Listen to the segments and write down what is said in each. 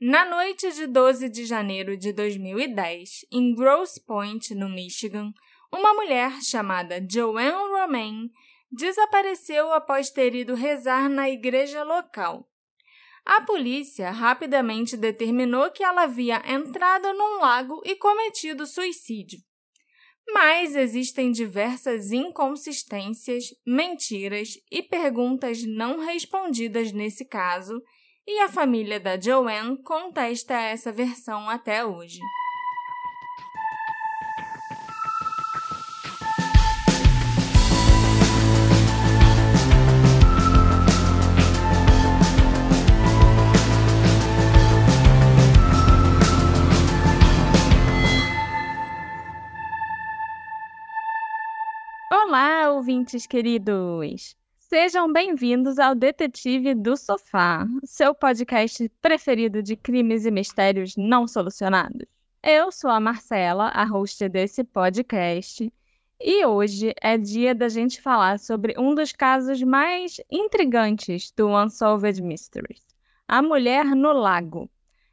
Na noite de 12 de janeiro de 2010, em Grosse Pointe, no Michigan, uma mulher chamada Joanne Romain desapareceu após ter ido rezar na igreja local. A polícia rapidamente determinou que ela havia entrado num lago e cometido suicídio. Mas existem diversas inconsistências, mentiras e perguntas não respondidas nesse caso, e a família da Joanne contesta essa versão até hoje. Olá, ouvintes queridos! Sejam bem-vindos ao Detetive do Sofá, seu podcast preferido de crimes e mistérios não solucionados. Eu sou a Marcela, a host desse podcast, e hoje é dia da gente falar sobre um dos casos mais intrigantes do Unsolved Mysteries: A Mulher no Lago.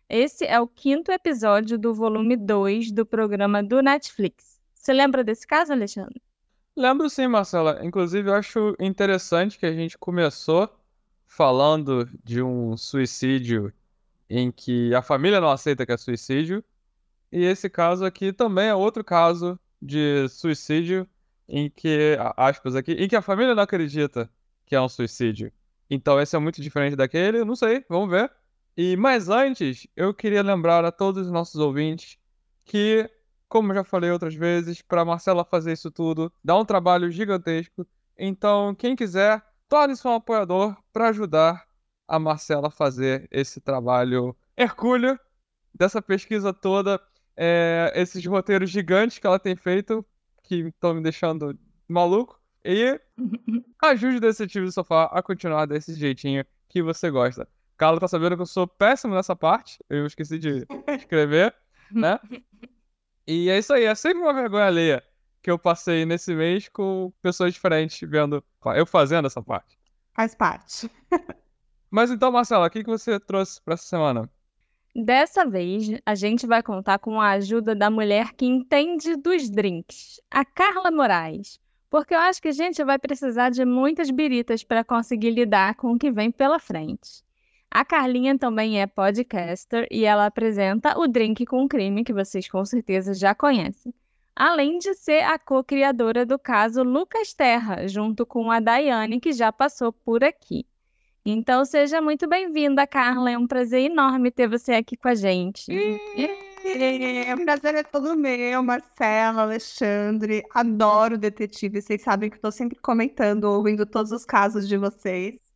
Esse é o quinto episódio do volume 2 do programa do Netflix. Você lembra desse caso, Alexandre? Lembro sim, Marcela. Inclusive, eu acho interessante que a gente começou falando de um suicídio em que a família não aceita que é suicídio. E esse caso aqui também é outro caso de suicídio em que, aspas aqui, em que a família não acredita que é um suicídio. Então esse é muito diferente daquele, não sei, vamos ver. E mais antes, eu queria lembrar a todos os nossos ouvintes que como já falei outras vezes, para Marcela fazer isso tudo dá um trabalho gigantesco. Então, quem quiser, torne-se um apoiador para ajudar a Marcela a fazer esse trabalho hercúleo dessa pesquisa toda, é, esses roteiros gigantes que ela tem feito, que estão me deixando maluco. E ajude o Detetive do Sofá a continuar desse jeitinho que você gosta. Carla tá sabendo que eu sou péssimo nessa parte, eu esqueci de escrever, né? E é isso aí, é sempre uma vergonha alheia que eu passei nesse mês com pessoas diferentes vendo eu fazendo essa parte. Faz parte. Mas então, Marcela, o que você trouxe para essa semana? Dessa vez, a gente vai contar com a ajuda da mulher que entende dos drinks, a Carla Moraes. Porque eu acho que a gente vai precisar de muitas biritas para conseguir lidar com o que vem pela frente. A Carlinha também é podcaster e ela apresenta o Drink com Crime, que vocês com certeza já conhecem. Além de ser a co-criadora do caso Lucas Terra, junto com a Daiane, que já passou por aqui. Então seja muito bem-vinda, Carla. É um prazer enorme ter você aqui com a gente. É, o prazer é todo meu, Marcela, Alexandre. Adoro detetive. Vocês sabem que estou sempre comentando, ouvindo todos os casos de vocês.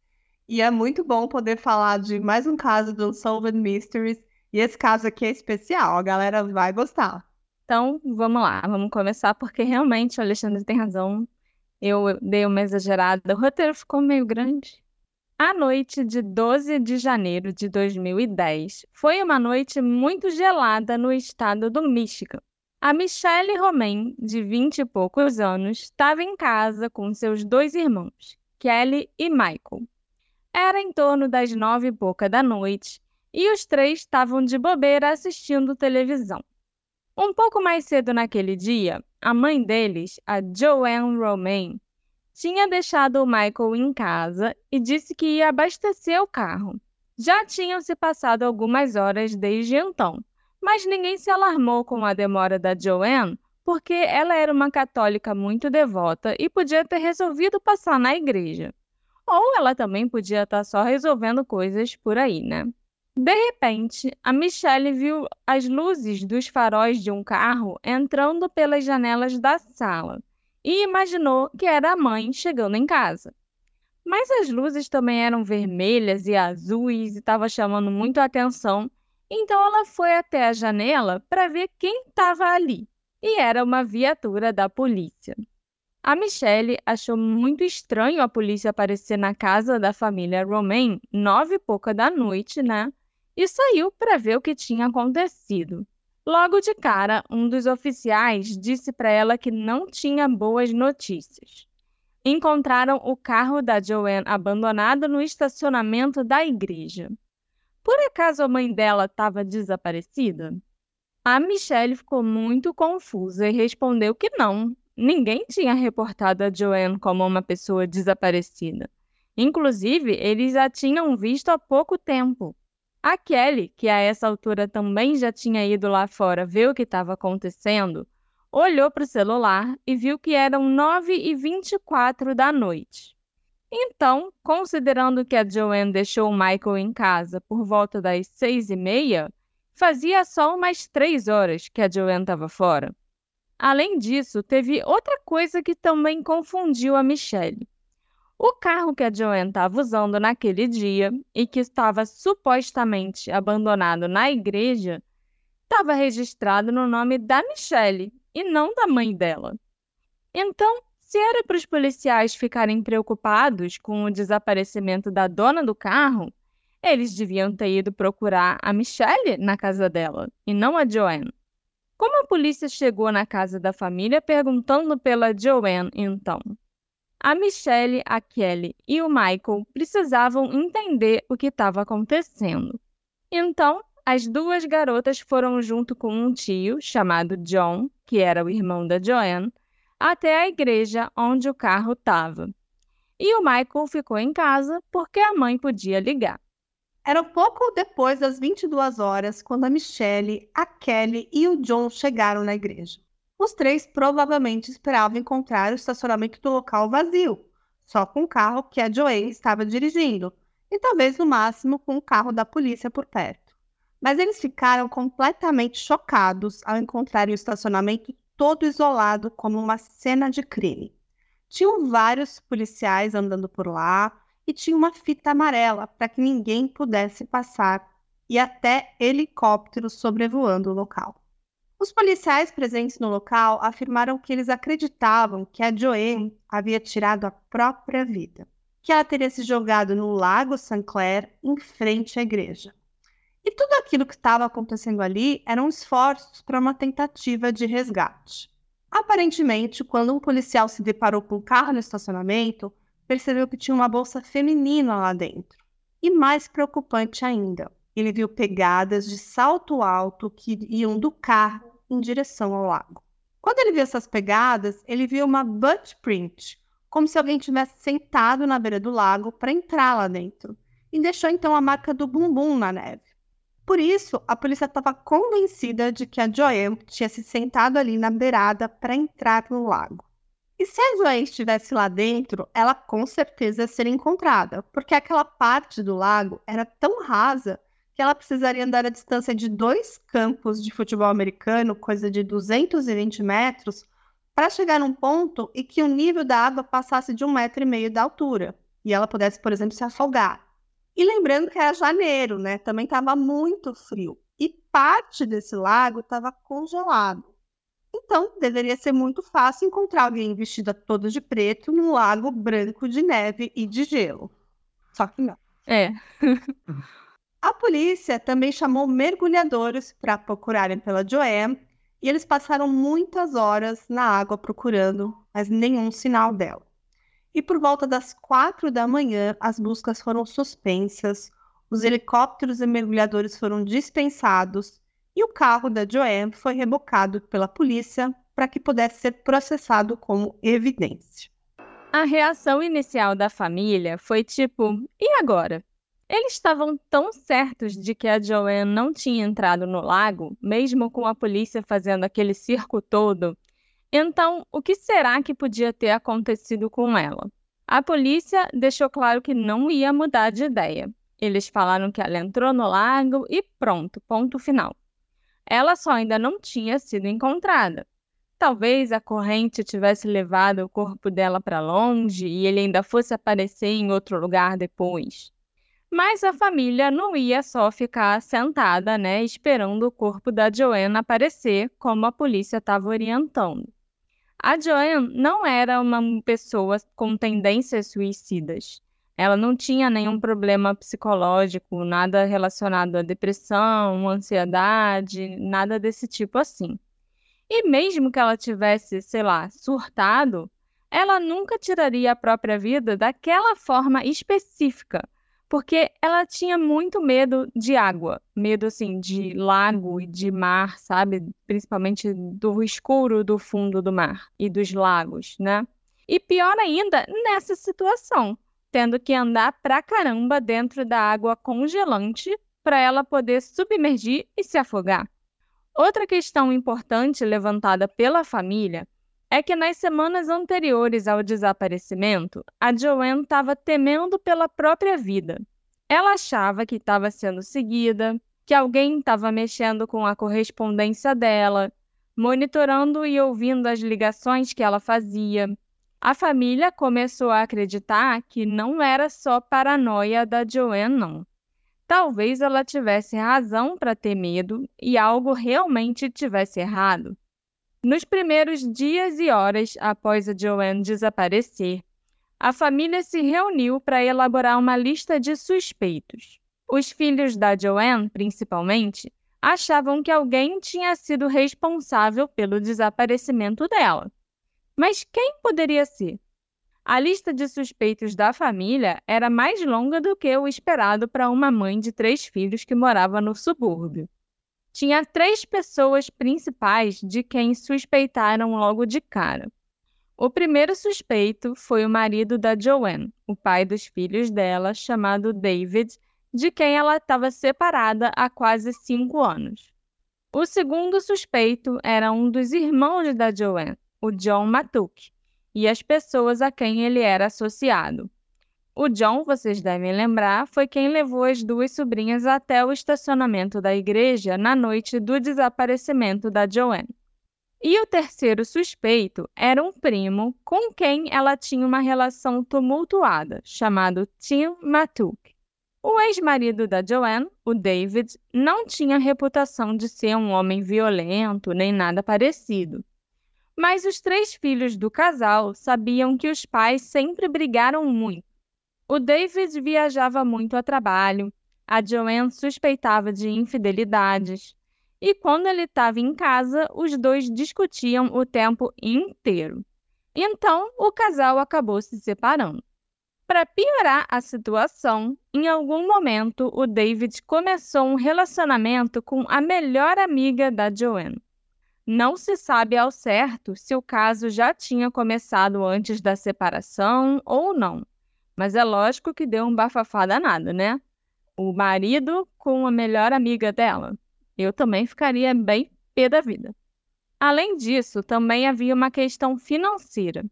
E é muito bom poder falar de mais um caso do Unsolved Mysteries. E esse caso aqui é especial, a galera vai gostar. Então, vamos lá, vamos começar, porque realmente o Alexandre tem razão. Eu dei uma exagerada, o roteiro ficou meio grande. A noite de 12 de janeiro de 2010 foi uma noite muito gelada no estado do Michigan. A Michelle Romain, de 20 e poucos anos, estava em casa com seus dois irmãos, Kelly e Michael. Era em torno das nove e pouca da noite e os três estavam de bobeira assistindo televisão. Um pouco mais cedo naquele dia, a mãe deles, a Joanne Romain, tinha deixado o Michael em casa e disse que ia abastecer o carro. Já tinham se passado algumas horas desde então, mas ninguém se alarmou com a demora da Joanne, porque ela era uma católica muito devota e podia ter resolvido passar na igreja. Ou ela também podia estar tá só resolvendo coisas por aí, né? De repente, a Michelle viu as luzes dos faróis de um carro entrando pelas janelas da sala e imaginou que era a mãe chegando em casa. Mas as luzes também eram vermelhas e azuis e estava chamando muito a atenção, então ela foi até a janela para ver quem estava ali. E era uma viatura da polícia. A Michelle achou muito estranho a polícia aparecer na casa da família Romain nove e pouca da noite, né? E saiu para ver o que tinha acontecido. Logo de cara, um dos oficiais disse para ela que não tinha boas notícias. Encontraram o carro da Joanne abandonado no estacionamento da igreja. Por acaso a mãe dela estava desaparecida? A Michelle ficou muito confusa e respondeu que não. Ninguém tinha reportado a Joanne como uma pessoa desaparecida. Inclusive, eles a tinham visto há pouco tempo. A Kelly, que a essa altura também já tinha ido lá fora ver o que estava acontecendo, olhou para o celular e viu que eram 9 e 24 da noite. Então, considerando que a Joanne deixou o Michael em casa por volta das seis e meia, Fazia só umas três horas que a Joanne estava fora. Além disso, teve outra coisa que também confundiu a Michelle. O carro que a Joanne estava usando naquele dia e que estava supostamente abandonado na igreja estava registrado no nome da Michelle e não da mãe dela. Então, se era para os policiais ficarem preocupados com o desaparecimento da dona do carro, eles deviam ter ido procurar a Michelle na casa dela e não a Joanne. Como a polícia chegou na casa da família perguntando pela Joanne, então? A Michelle, a Kelly e o Michael precisavam entender o que estava acontecendo. Então, as duas garotas foram junto com um tio chamado John, que era o irmão da Joanne, até a igreja onde o carro estava. E o Michael ficou em casa porque a mãe podia ligar. Era pouco depois das 22 horas quando a Michelle, a Kelly e o John chegaram na igreja. Os três provavelmente esperavam encontrar o estacionamento do local vazio, só com o carro que a Joanne estava dirigindo, e talvez no máximo com o carro da polícia por perto. Mas eles ficaram completamente chocados ao encontrarem o estacionamento todo isolado como uma cena de crime. Tinham vários policiais andando por lá, e tinha uma fita amarela para que ninguém pudesse passar e até helicópteros sobrevoando o local. Os policiais presentes no local afirmaram que eles acreditavam que a Joanne havia tirado a própria vida, que ela teria se jogado no Lago St. Clair em frente à igreja. E tudo aquilo que estava acontecendo ali eram esforços para uma tentativa de resgate. Aparentemente, quando um policial se deparou com o carro no estacionamento, percebeu que tinha uma bolsa feminina lá dentro. E mais preocupante ainda, ele viu pegadas de salto alto que iam do carro em direção ao lago. Quando ele viu essas pegadas, ele viu uma butt print, como se alguém tivesse sentado na beira do lago para entrar lá dentro, e deixou então a marca do bumbum na neve. Por isso, a polícia estava convencida de que a Joanne tinha se sentado ali na beirada para entrar no lago. E se a Joy estivesse lá dentro, ela com certeza ia ser encontrada, porque aquela parte do lago era tão rasa que ela precisaria andar a distância de dois campos de futebol americano, coisa de 220 metros, para chegar num ponto e que o nível da água passasse de um metro e meio da altura, e ela pudesse, por exemplo, se afogar. E lembrando que era janeiro, né? Também estava muito frio. E parte desse lago estava congelado. Então, deveria ser muito fácil encontrar alguém vestida toda de preto num lago branco de neve e de gelo. Só que não. É. a polícia também chamou mergulhadores para procurarem pela Joanne e eles passaram muitas horas na água procurando, mas nenhum sinal dela. E por volta das quatro da manhã, as buscas foram suspensas, os helicópteros e mergulhadores foram dispensados e o carro da Joanne foi rebocado pela polícia para que pudesse ser processado como evidência. A reação inicial da família foi tipo: e agora? Eles estavam tão certos de que a Joanne não tinha entrado no lago, mesmo com a polícia fazendo aquele circo todo. Então, o que será que podia ter acontecido com ela? A polícia deixou claro que não ia mudar de ideia. Eles falaram que ela entrou no lago e pronto, ponto final ela só ainda não tinha sido encontrada. Talvez a corrente tivesse levado o corpo dela para longe e ele ainda fosse aparecer em outro lugar depois. Mas a família não ia só ficar sentada, né, esperando o corpo da Joanne aparecer, como a polícia estava orientando. A Joanne não era uma pessoa com tendências suicidas. Ela não tinha nenhum problema psicológico, nada relacionado à depressão, ansiedade, nada desse tipo assim. E mesmo que ela tivesse, sei lá, surtado, ela nunca tiraria a própria vida daquela forma específica, porque ela tinha muito medo de água, medo assim de lago e de mar, sabe? Principalmente do escuro do fundo do mar e dos lagos, né? E pior ainda, nessa situação, tendo que andar pra caramba dentro da água congelante para ela poder submergir e se afogar. Outra questão importante levantada pela família é que nas semanas anteriores ao desaparecimento, a Joanne estava temendo pela própria vida. Ela achava que estava sendo seguida, que alguém estava mexendo com a correspondência dela, monitorando e ouvindo as ligações que ela fazia. A família começou a acreditar que não era só paranoia da Joanne, não. Talvez ela tivesse razão para ter medo e algo realmente tivesse errado. Nos primeiros dias e horas após a Joanne desaparecer, a família se reuniu para elaborar uma lista de suspeitos. Os filhos da Joanne, principalmente, achavam que alguém tinha sido responsável pelo desaparecimento dela. Mas quem poderia ser? A lista de suspeitos da família era mais longa do que o esperado para uma mãe de três filhos que morava no subúrbio tinha três pessoas principais de quem suspeitaram logo de cara. O primeiro suspeito foi o marido da Joanne, o pai dos filhos dela, chamado David, de quem ela estava separada há quase cinco anos. O segundo suspeito era um dos irmãos da Joanne, o John Matuk, e as pessoas a quem ele era associado. O John, vocês devem lembrar, foi quem levou as duas sobrinhas até o estacionamento da igreja na noite do desaparecimento da Joanne. E o terceiro suspeito era um primo com quem ela tinha uma relação tumultuada, chamado Tim Matuk. O ex-marido da Joanne, o David, não tinha reputação de ser um homem violento nem nada parecido. Mas os três filhos do casal sabiam que os pais sempre brigaram muito o David viajava muito a trabalho, a Joanne suspeitava de infidelidades, e quando ele estava em casa, os dois discutiam o tempo inteiro. Então, o casal acabou se separando. Para piorar a situação, em algum momento o David começou um relacionamento com a melhor amiga da Joanne. Não se sabe ao certo se o caso já tinha começado antes da separação ou não. Mas é lógico que deu um bafafá danado, né? O marido com a melhor amiga dela. Eu também ficaria bem pé da vida. Além disso, também havia uma questão financeira.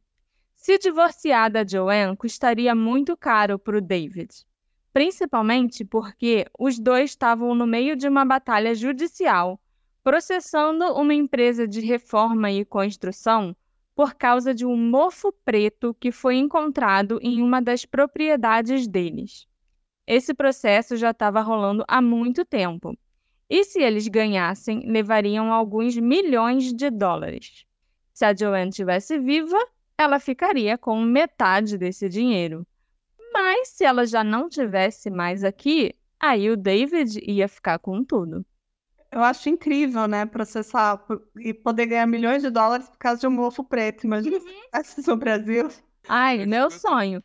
Se divorciar da Joanne custaria muito caro para o David, principalmente porque os dois estavam no meio de uma batalha judicial, processando uma empresa de reforma e construção por causa de um mofo preto que foi encontrado em uma das propriedades deles. Esse processo já estava rolando há muito tempo, e se eles ganhassem, levariam alguns milhões de dólares. Se a Joanne estivesse viva, ela ficaria com metade desse dinheiro. Mas se ela já não tivesse mais aqui, aí o David ia ficar com tudo. Eu acho incrível, né, processar e poder ganhar milhões de dólares por causa de um mofo preto. Imagina se tivesse no Brasil. Ai, meu sonho.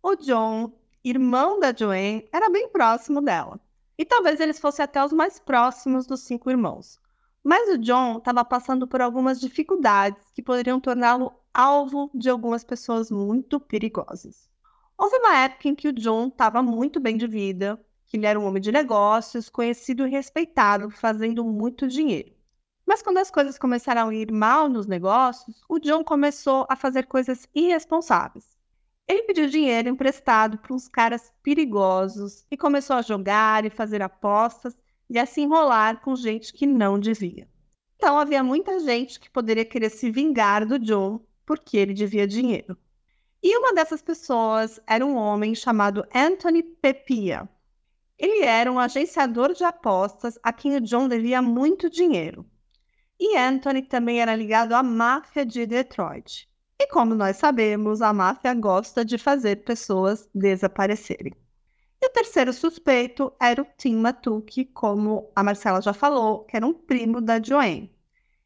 O John, irmão da Joanne, era bem próximo dela. E talvez eles fossem até os mais próximos dos cinco irmãos. Mas o John estava passando por algumas dificuldades que poderiam torná-lo alvo de algumas pessoas muito perigosas. Houve uma época em que o John estava muito bem de vida, que ele era um homem de negócios, conhecido e respeitado, fazendo muito dinheiro. Mas quando as coisas começaram a ir mal nos negócios, o John começou a fazer coisas irresponsáveis. Ele pediu dinheiro emprestado para uns caras perigosos e começou a jogar e fazer apostas e a se enrolar com gente que não devia. Então havia muita gente que poderia querer se vingar do John porque ele devia dinheiro. E uma dessas pessoas era um homem chamado Anthony Pepia, ele era um agenciador de apostas a quem o John devia muito dinheiro. E Anthony também era ligado à máfia de Detroit. E como nós sabemos, a máfia gosta de fazer pessoas desaparecerem. E o terceiro suspeito era o Tim Matuk, como a Marcela já falou, que era um primo da Joanne.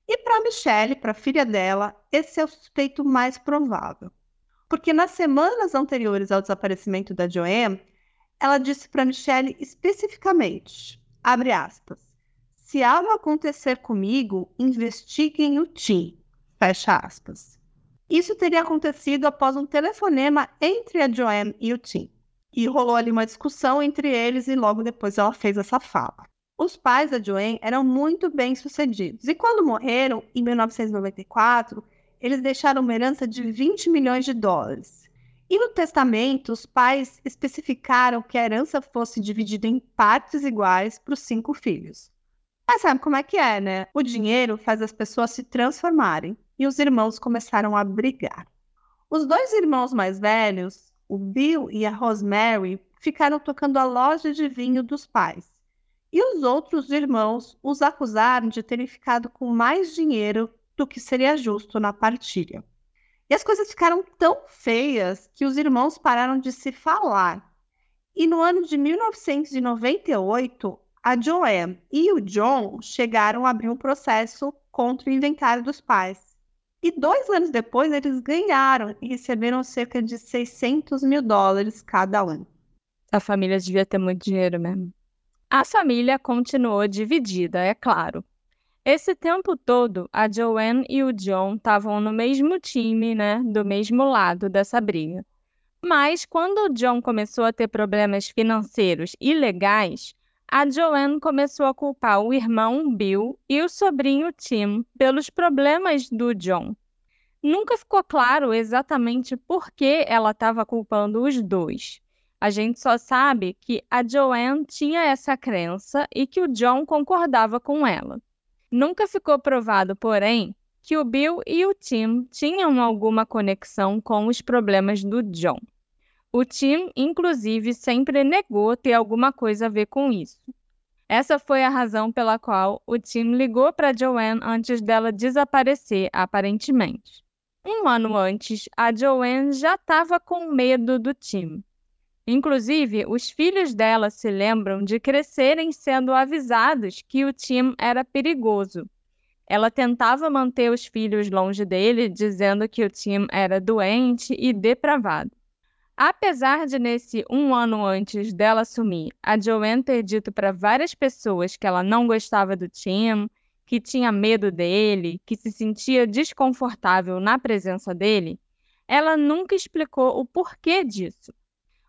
E para Michelle, para a filha dela, esse é o suspeito mais provável. Porque nas semanas anteriores ao desaparecimento da Joanne, ela disse para Michelle especificamente, abre aspas, se algo acontecer comigo, investiguem o Tim, fecha aspas. Isso teria acontecido após um telefonema entre a Joanne e o Tim. E rolou ali uma discussão entre eles e logo depois ela fez essa fala. Os pais da Joanne eram muito bem sucedidos e quando morreram, em 1994, eles deixaram uma herança de 20 milhões de dólares. E no testamento, os pais especificaram que a herança fosse dividida em partes iguais para os cinco filhos. Mas sabe como é que é, né? O dinheiro faz as pessoas se transformarem e os irmãos começaram a brigar. Os dois irmãos mais velhos, o Bill e a Rosemary, ficaram tocando a loja de vinho dos pais e os outros irmãos os acusaram de terem ficado com mais dinheiro do que seria justo na partilha. E as coisas ficaram tão feias que os irmãos pararam de se falar. E no ano de 1998, a Joanne e o John chegaram a abrir um processo contra o inventário dos pais. E dois anos depois, eles ganharam e receberam cerca de 600 mil dólares cada um. A família devia ter muito dinheiro mesmo. A família continuou dividida, é claro. Esse tempo todo, a Joanne e o John estavam no mesmo time, né, do mesmo lado dessa briga. Mas quando o John começou a ter problemas financeiros e legais, a Joanne começou a culpar o irmão Bill e o sobrinho Tim pelos problemas do John. Nunca ficou claro exatamente por que ela estava culpando os dois. A gente só sabe que a Joanne tinha essa crença e que o John concordava com ela. Nunca ficou provado, porém, que o Bill e o Tim tinham alguma conexão com os problemas do John. O Tim, inclusive, sempre negou ter alguma coisa a ver com isso. Essa foi a razão pela qual o Tim ligou para Joanne antes dela desaparecer, aparentemente. Um ano antes, a Joanne já estava com medo do Tim. Inclusive, os filhos dela se lembram de crescerem sendo avisados que o Tim era perigoso. Ela tentava manter os filhos longe dele, dizendo que o Tim era doente e depravado. Apesar de, nesse um ano antes dela sumir, a Joanne ter dito para várias pessoas que ela não gostava do Tim, que tinha medo dele, que se sentia desconfortável na presença dele, ela nunca explicou o porquê disso.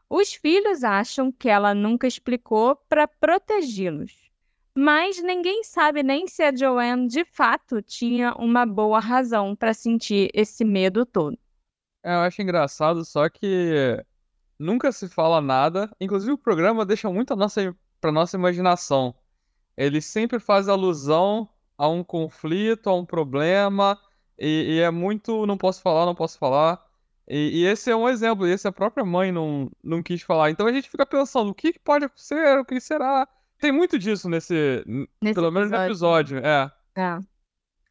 Os filhos acham que ela nunca explicou para protegê-los. Mas ninguém sabe nem se a Joanne de fato tinha uma boa razão para sentir esse medo todo. É, eu acho engraçado só que nunca se fala nada. Inclusive o programa deixa muito a nossa, nossa imaginação. Ele sempre faz alusão a um conflito, a um problema, e, e é muito não posso falar, não posso falar. E, e, esse é um exemplo, esse a própria mãe não, não quis falar. Então a gente fica pensando, o que, que pode acontecer, o que será? Tem muito disso nesse, nesse pelo menos no episódio, é. É.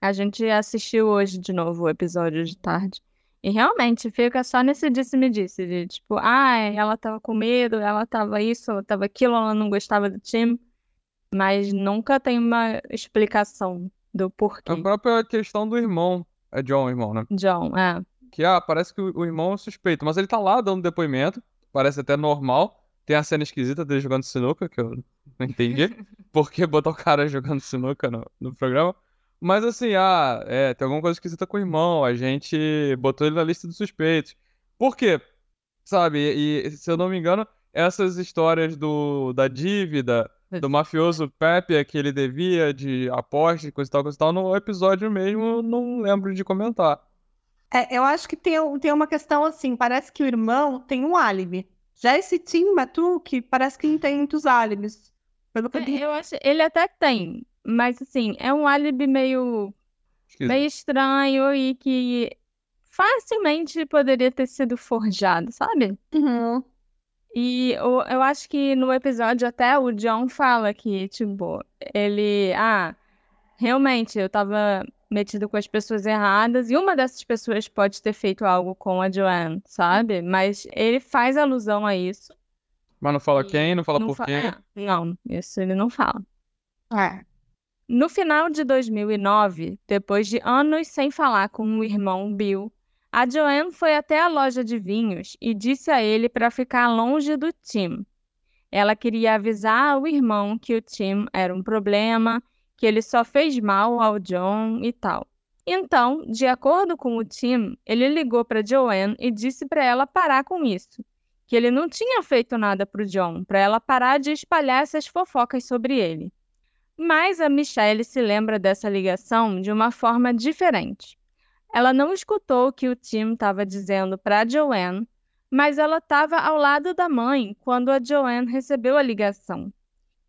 A gente assistiu hoje de novo o episódio de tarde. E realmente fica só nesse disse-me-disse, de tipo, ah, ela tava com medo, ela tava isso, ela tava aquilo, ela não gostava do time. Mas nunca tem uma explicação do porquê. A própria questão do irmão. É John, irmão, né? John, é que ah, parece que o, irmão é suspeito, mas ele tá lá dando depoimento, parece até normal. Tem a cena esquisita dele jogando sinuca, que eu não entendi. Por que botar o cara jogando sinuca no, no programa? Mas assim, ah, é, tem alguma coisa esquisita com o irmão, a gente botou ele na lista dos suspeitos. Por quê? Sabe, e, se eu não me engano, essas histórias do, da dívida, do mafioso Pepe, que ele devia, de aposta, coisa e tal, coisa e tal, no episódio mesmo, não lembro de comentar. É, eu acho que tem, tem uma questão assim, parece que o irmão tem um álibi. Já esse Tim Matuque parece que não tem muitos álibis. Pelo que eu, é, eu acho, ele até tem, mas assim, é um álibi meio, meio estranho e que facilmente poderia ter sido forjado, sabe? Uhum. E eu, eu acho que no episódio até o John fala que, tipo, ele. Ah, realmente, eu tava metido com as pessoas erradas, e uma dessas pessoas pode ter feito algo com a Joanne, sabe? Mas ele faz alusão a isso. Mas não fala quem, não fala não por fa quem. É, não, isso ele não fala. É. No final de 2009, depois de anos sem falar com o irmão Bill, a Joanne foi até a loja de vinhos e disse a ele para ficar longe do Tim. Ela queria avisar o irmão que o Tim era um problema, que ele só fez mal ao John e tal. Então, de acordo com o Tim, ele ligou para Joanne e disse para ela parar com isso, que ele não tinha feito nada para o John, para ela parar de espalhar essas fofocas sobre ele. Mas a Michelle se lembra dessa ligação de uma forma diferente. Ela não escutou o que o Tim estava dizendo para Joanne, mas ela estava ao lado da mãe quando a Joanne recebeu a ligação.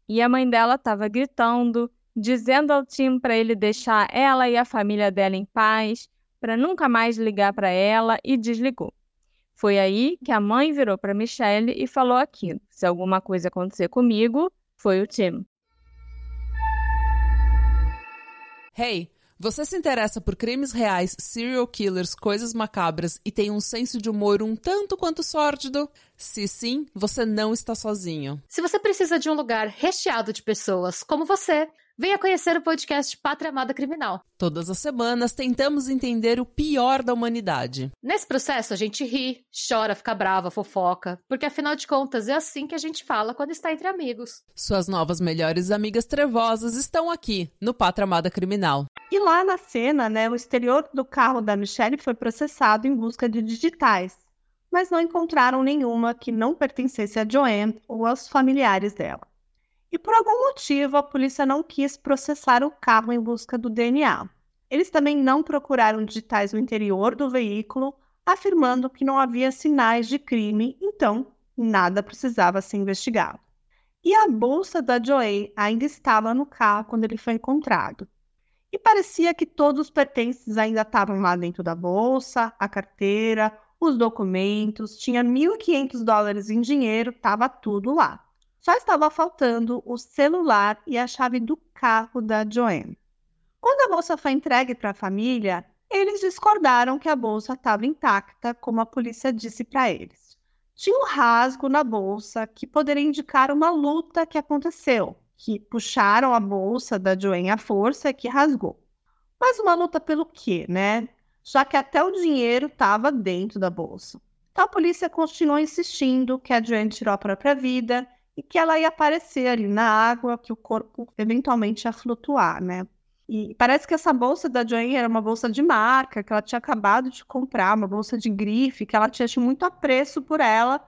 E a mãe dela estava gritando, dizendo ao Tim para ele deixar ela e a família dela em paz, para nunca mais ligar para ela e desligou. Foi aí que a mãe virou para Michelle e falou aquilo: se alguma coisa acontecer comigo, foi o Tim. Hey, você se interessa por crimes reais, serial killers, coisas macabras e tem um senso de humor um tanto quanto sórdido? Se sim, você não está sozinho. Se você precisa de um lugar recheado de pessoas como você, venha conhecer o podcast Pátria Amada Criminal. Todas as semanas tentamos entender o pior da humanidade. Nesse processo, a gente ri, chora, fica brava, fofoca, porque afinal de contas é assim que a gente fala quando está entre amigos. Suas novas melhores amigas trevosas estão aqui no Pátria Amada Criminal. E lá na cena, né, o exterior do carro da Michelle foi processado em busca de digitais, mas não encontraram nenhuma que não pertencesse a Joanne ou aos familiares dela. E por algum motivo, a polícia não quis processar o carro em busca do DNA. Eles também não procuraram digitais no interior do veículo, afirmando que não havia sinais de crime, então nada precisava ser investigado. E a bolsa da Joey ainda estava no carro quando ele foi encontrado. E parecia que todos os pertences ainda estavam lá dentro da bolsa, a carteira, os documentos, tinha 1.500 dólares em dinheiro, estava tudo lá. Só estava faltando o celular e a chave do carro da Joanne. Quando a bolsa foi entregue para a família, eles discordaram que a bolsa estava intacta, como a polícia disse para eles. Tinha um rasgo na bolsa que poderia indicar uma luta que aconteceu, que puxaram a bolsa da Joanne à força e que rasgou. Mas uma luta pelo quê, né? Já que até o dinheiro estava dentro da bolsa. Então a polícia continuou insistindo que a Joanne tirou a própria vida e que ela ia aparecer ali na água, que o corpo eventualmente ia flutuar, né? E parece que essa bolsa da Joanne era uma bolsa de marca, que ela tinha acabado de comprar, uma bolsa de grife, que ela tinha muito apreço por ela,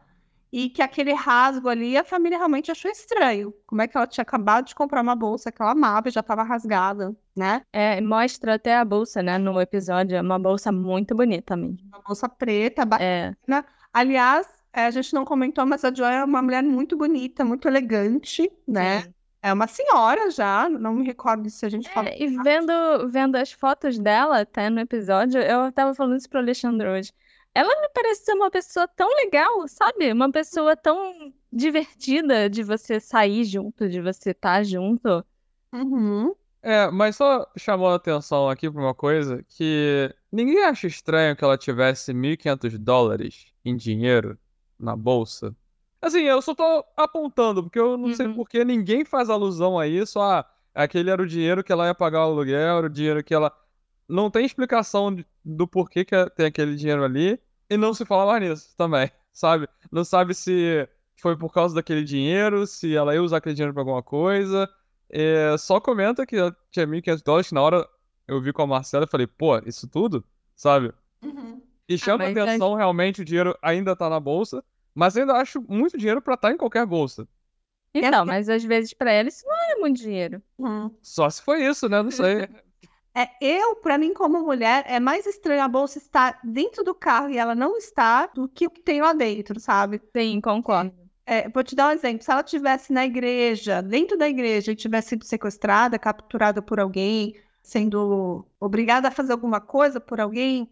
e que aquele rasgo ali a família realmente achou estranho. Como é que ela tinha acabado de comprar uma bolsa que ela amava e já estava rasgada, né? É, mostra até a bolsa, né, no episódio, é uma bolsa muito bonita também. Uma bolsa preta, bacana. É. Aliás, é, a gente não comentou, mas a Joy é uma mulher muito bonita, muito elegante, né? Sim. É uma senhora já, não me recordo se a gente falou. É, e vendo, vendo as fotos dela até no episódio, eu tava falando isso pro Alexandre hoje. Ela me parece ser uma pessoa tão legal, sabe? Uma pessoa tão divertida de você sair junto, de você estar tá junto. Uhum. É, mas só chamando a atenção aqui pra uma coisa, que ninguém acha estranho que ela tivesse 1.500 dólares em dinheiro na bolsa. Assim, eu só tô apontando, porque eu não sei Uhum. por que ninguém faz alusão a isso. Ah, aquele era o dinheiro que ela ia pagar o aluguel, era o dinheiro que ela. Não tem explicação do porquê que tem aquele dinheiro ali. E não se fala mais nisso também, sabe? Não sabe se foi por causa daquele dinheiro, se ela ia usar aquele dinheiro pra alguma coisa. É, só comenta que tinha 1.500 dólares, que na hora eu vi com a Marcela e falei, pô, isso tudo? Sabe? E chama mas é atenção, realmente, o dinheiro ainda tá na bolsa, mas ainda acho muito dinheiro pra estar em qualquer bolsa. Então, mas às vezes pra ela isso não é muito dinheiro. Uhum. Só se foi isso, né? Não sei. É, eu, pra mim, como mulher, é mais estranho a bolsa estar dentro do carro e ela não está do que o que tem lá dentro, sabe? Sim, concordo. É, vou te dar um exemplo. Se ela estivesse na igreja, dentro da igreja, e tivesse sido sequestrada, capturada por alguém, sendo obrigada a fazer alguma coisa por alguém,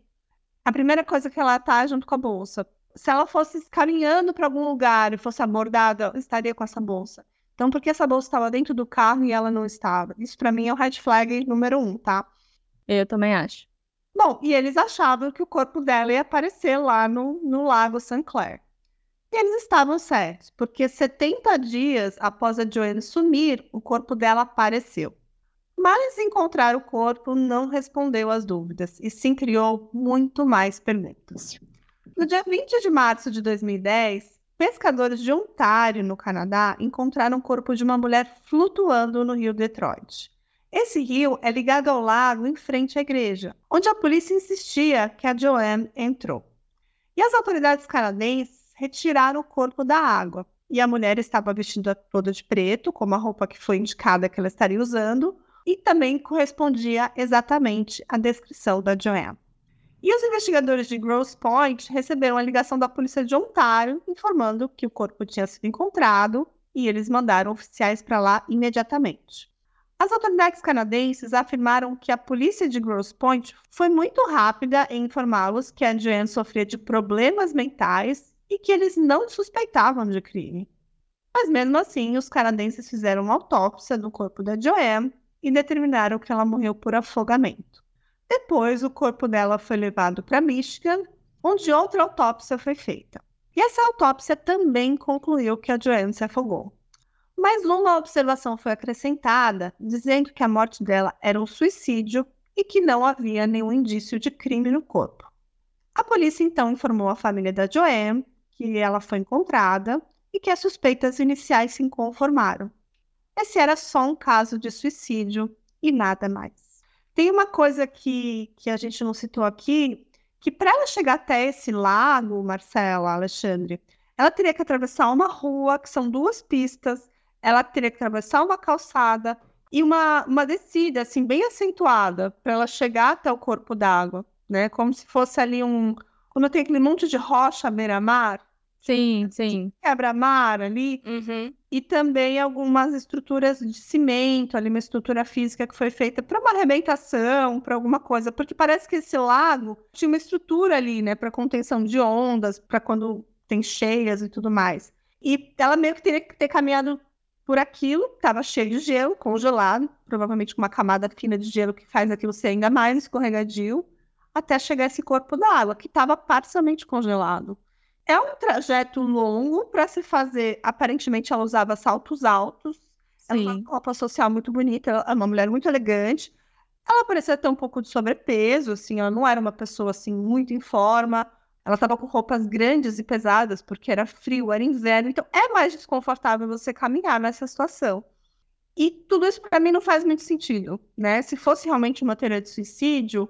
a primeira coisa que ela tá junto com a bolsa. Se ela fosse caminhando para algum lugar e fosse abordada, estaria com essa bolsa. Então, por que essa bolsa estava dentro do carro e ela não estava? Isso para mim é o red flag número um, tá? Eu também acho. Bom, e eles achavam que o corpo dela ia aparecer lá no, no Lago St. Clair. E eles estavam certos, porque 70 dias após a Joanne sumir, o corpo dela apareceu. Mas encontrar o corpo não respondeu às dúvidas, e sim criou muito mais perguntas. No dia 20 de março de 2010, pescadores de Ontário, no Canadá, encontraram o corpo de uma mulher flutuando no rio Detroit. Esse rio é ligado ao lago em frente à igreja, onde a polícia insistia que a Joanne entrou. E as autoridades canadenses retiraram o corpo da água. E a mulher estava vestida toda de preto, como a roupa que foi indicada que ela estaria usando, e também correspondia exatamente à descrição da Joanne. E os investigadores de Grosse Point receberam a ligação da polícia de Ontário informando que o corpo tinha sido encontrado e eles mandaram oficiais para lá imediatamente. As autoridades canadenses afirmaram que a polícia de Grosse Point foi muito rápida em informá-los que a Joanne sofria de problemas mentais e que eles não suspeitavam de crime. Mas mesmo assim, os canadenses fizeram uma autópsia do corpo da Joanne e determinaram que ela morreu por afogamento. Depois, o corpo dela foi levado para Michigan, onde outra autópsia foi feita. E essa autópsia também concluiu que a Joanne se afogou. Mas uma observação foi acrescentada, dizendo que a morte dela era um suicídio e que não havia nenhum indício de crime no corpo. A polícia então informou a família da Joanne que ela foi encontrada e que as suspeitas iniciais se conformaram. Esse era só um caso de suicídio e nada mais. Tem uma coisa que, que a gente não citou aqui, que para ela chegar até esse lago, Marcela, Alexandre, ela teria que atravessar uma rua, que são duas pistas, ela teria que atravessar uma calçada e uma, uma descida, assim, bem acentuada, para ela chegar até o corpo d'água, né? Como se fosse ali um. Quando tem aquele monte de rocha à beira-mar, Sim, sim. quebra-mar ali, Uhum. e também algumas estruturas de cimento, ali uma estrutura física que foi feita para uma arrebentação, para alguma coisa, porque parece que esse lago tinha uma estrutura ali, né, para contenção de ondas, para quando tem cheias e tudo mais. E ela meio que teria que ter caminhado por aquilo, estava cheio de gelo, congelado, provavelmente com uma camada fina de gelo que faz aquilo ser ainda mais escorregadio, até chegar esse corpo d'água, que estava parcialmente congelado. É um trajeto longo para se fazer. Aparentemente, ela usava saltos altos. Ela Sim. tinha uma roupa social muito bonita. Ela é uma mulher muito elegante. Ela parecia ter um pouco de sobrepeso, assim. Ela não era uma pessoa, assim, muito em forma. Ela estava com roupas grandes e pesadas, porque era frio, era inverno. Então, é mais desconfortável você caminhar nessa situação. E tudo isso, para mim, não faz muito sentido, né? Se fosse realmente uma teoria de suicídio,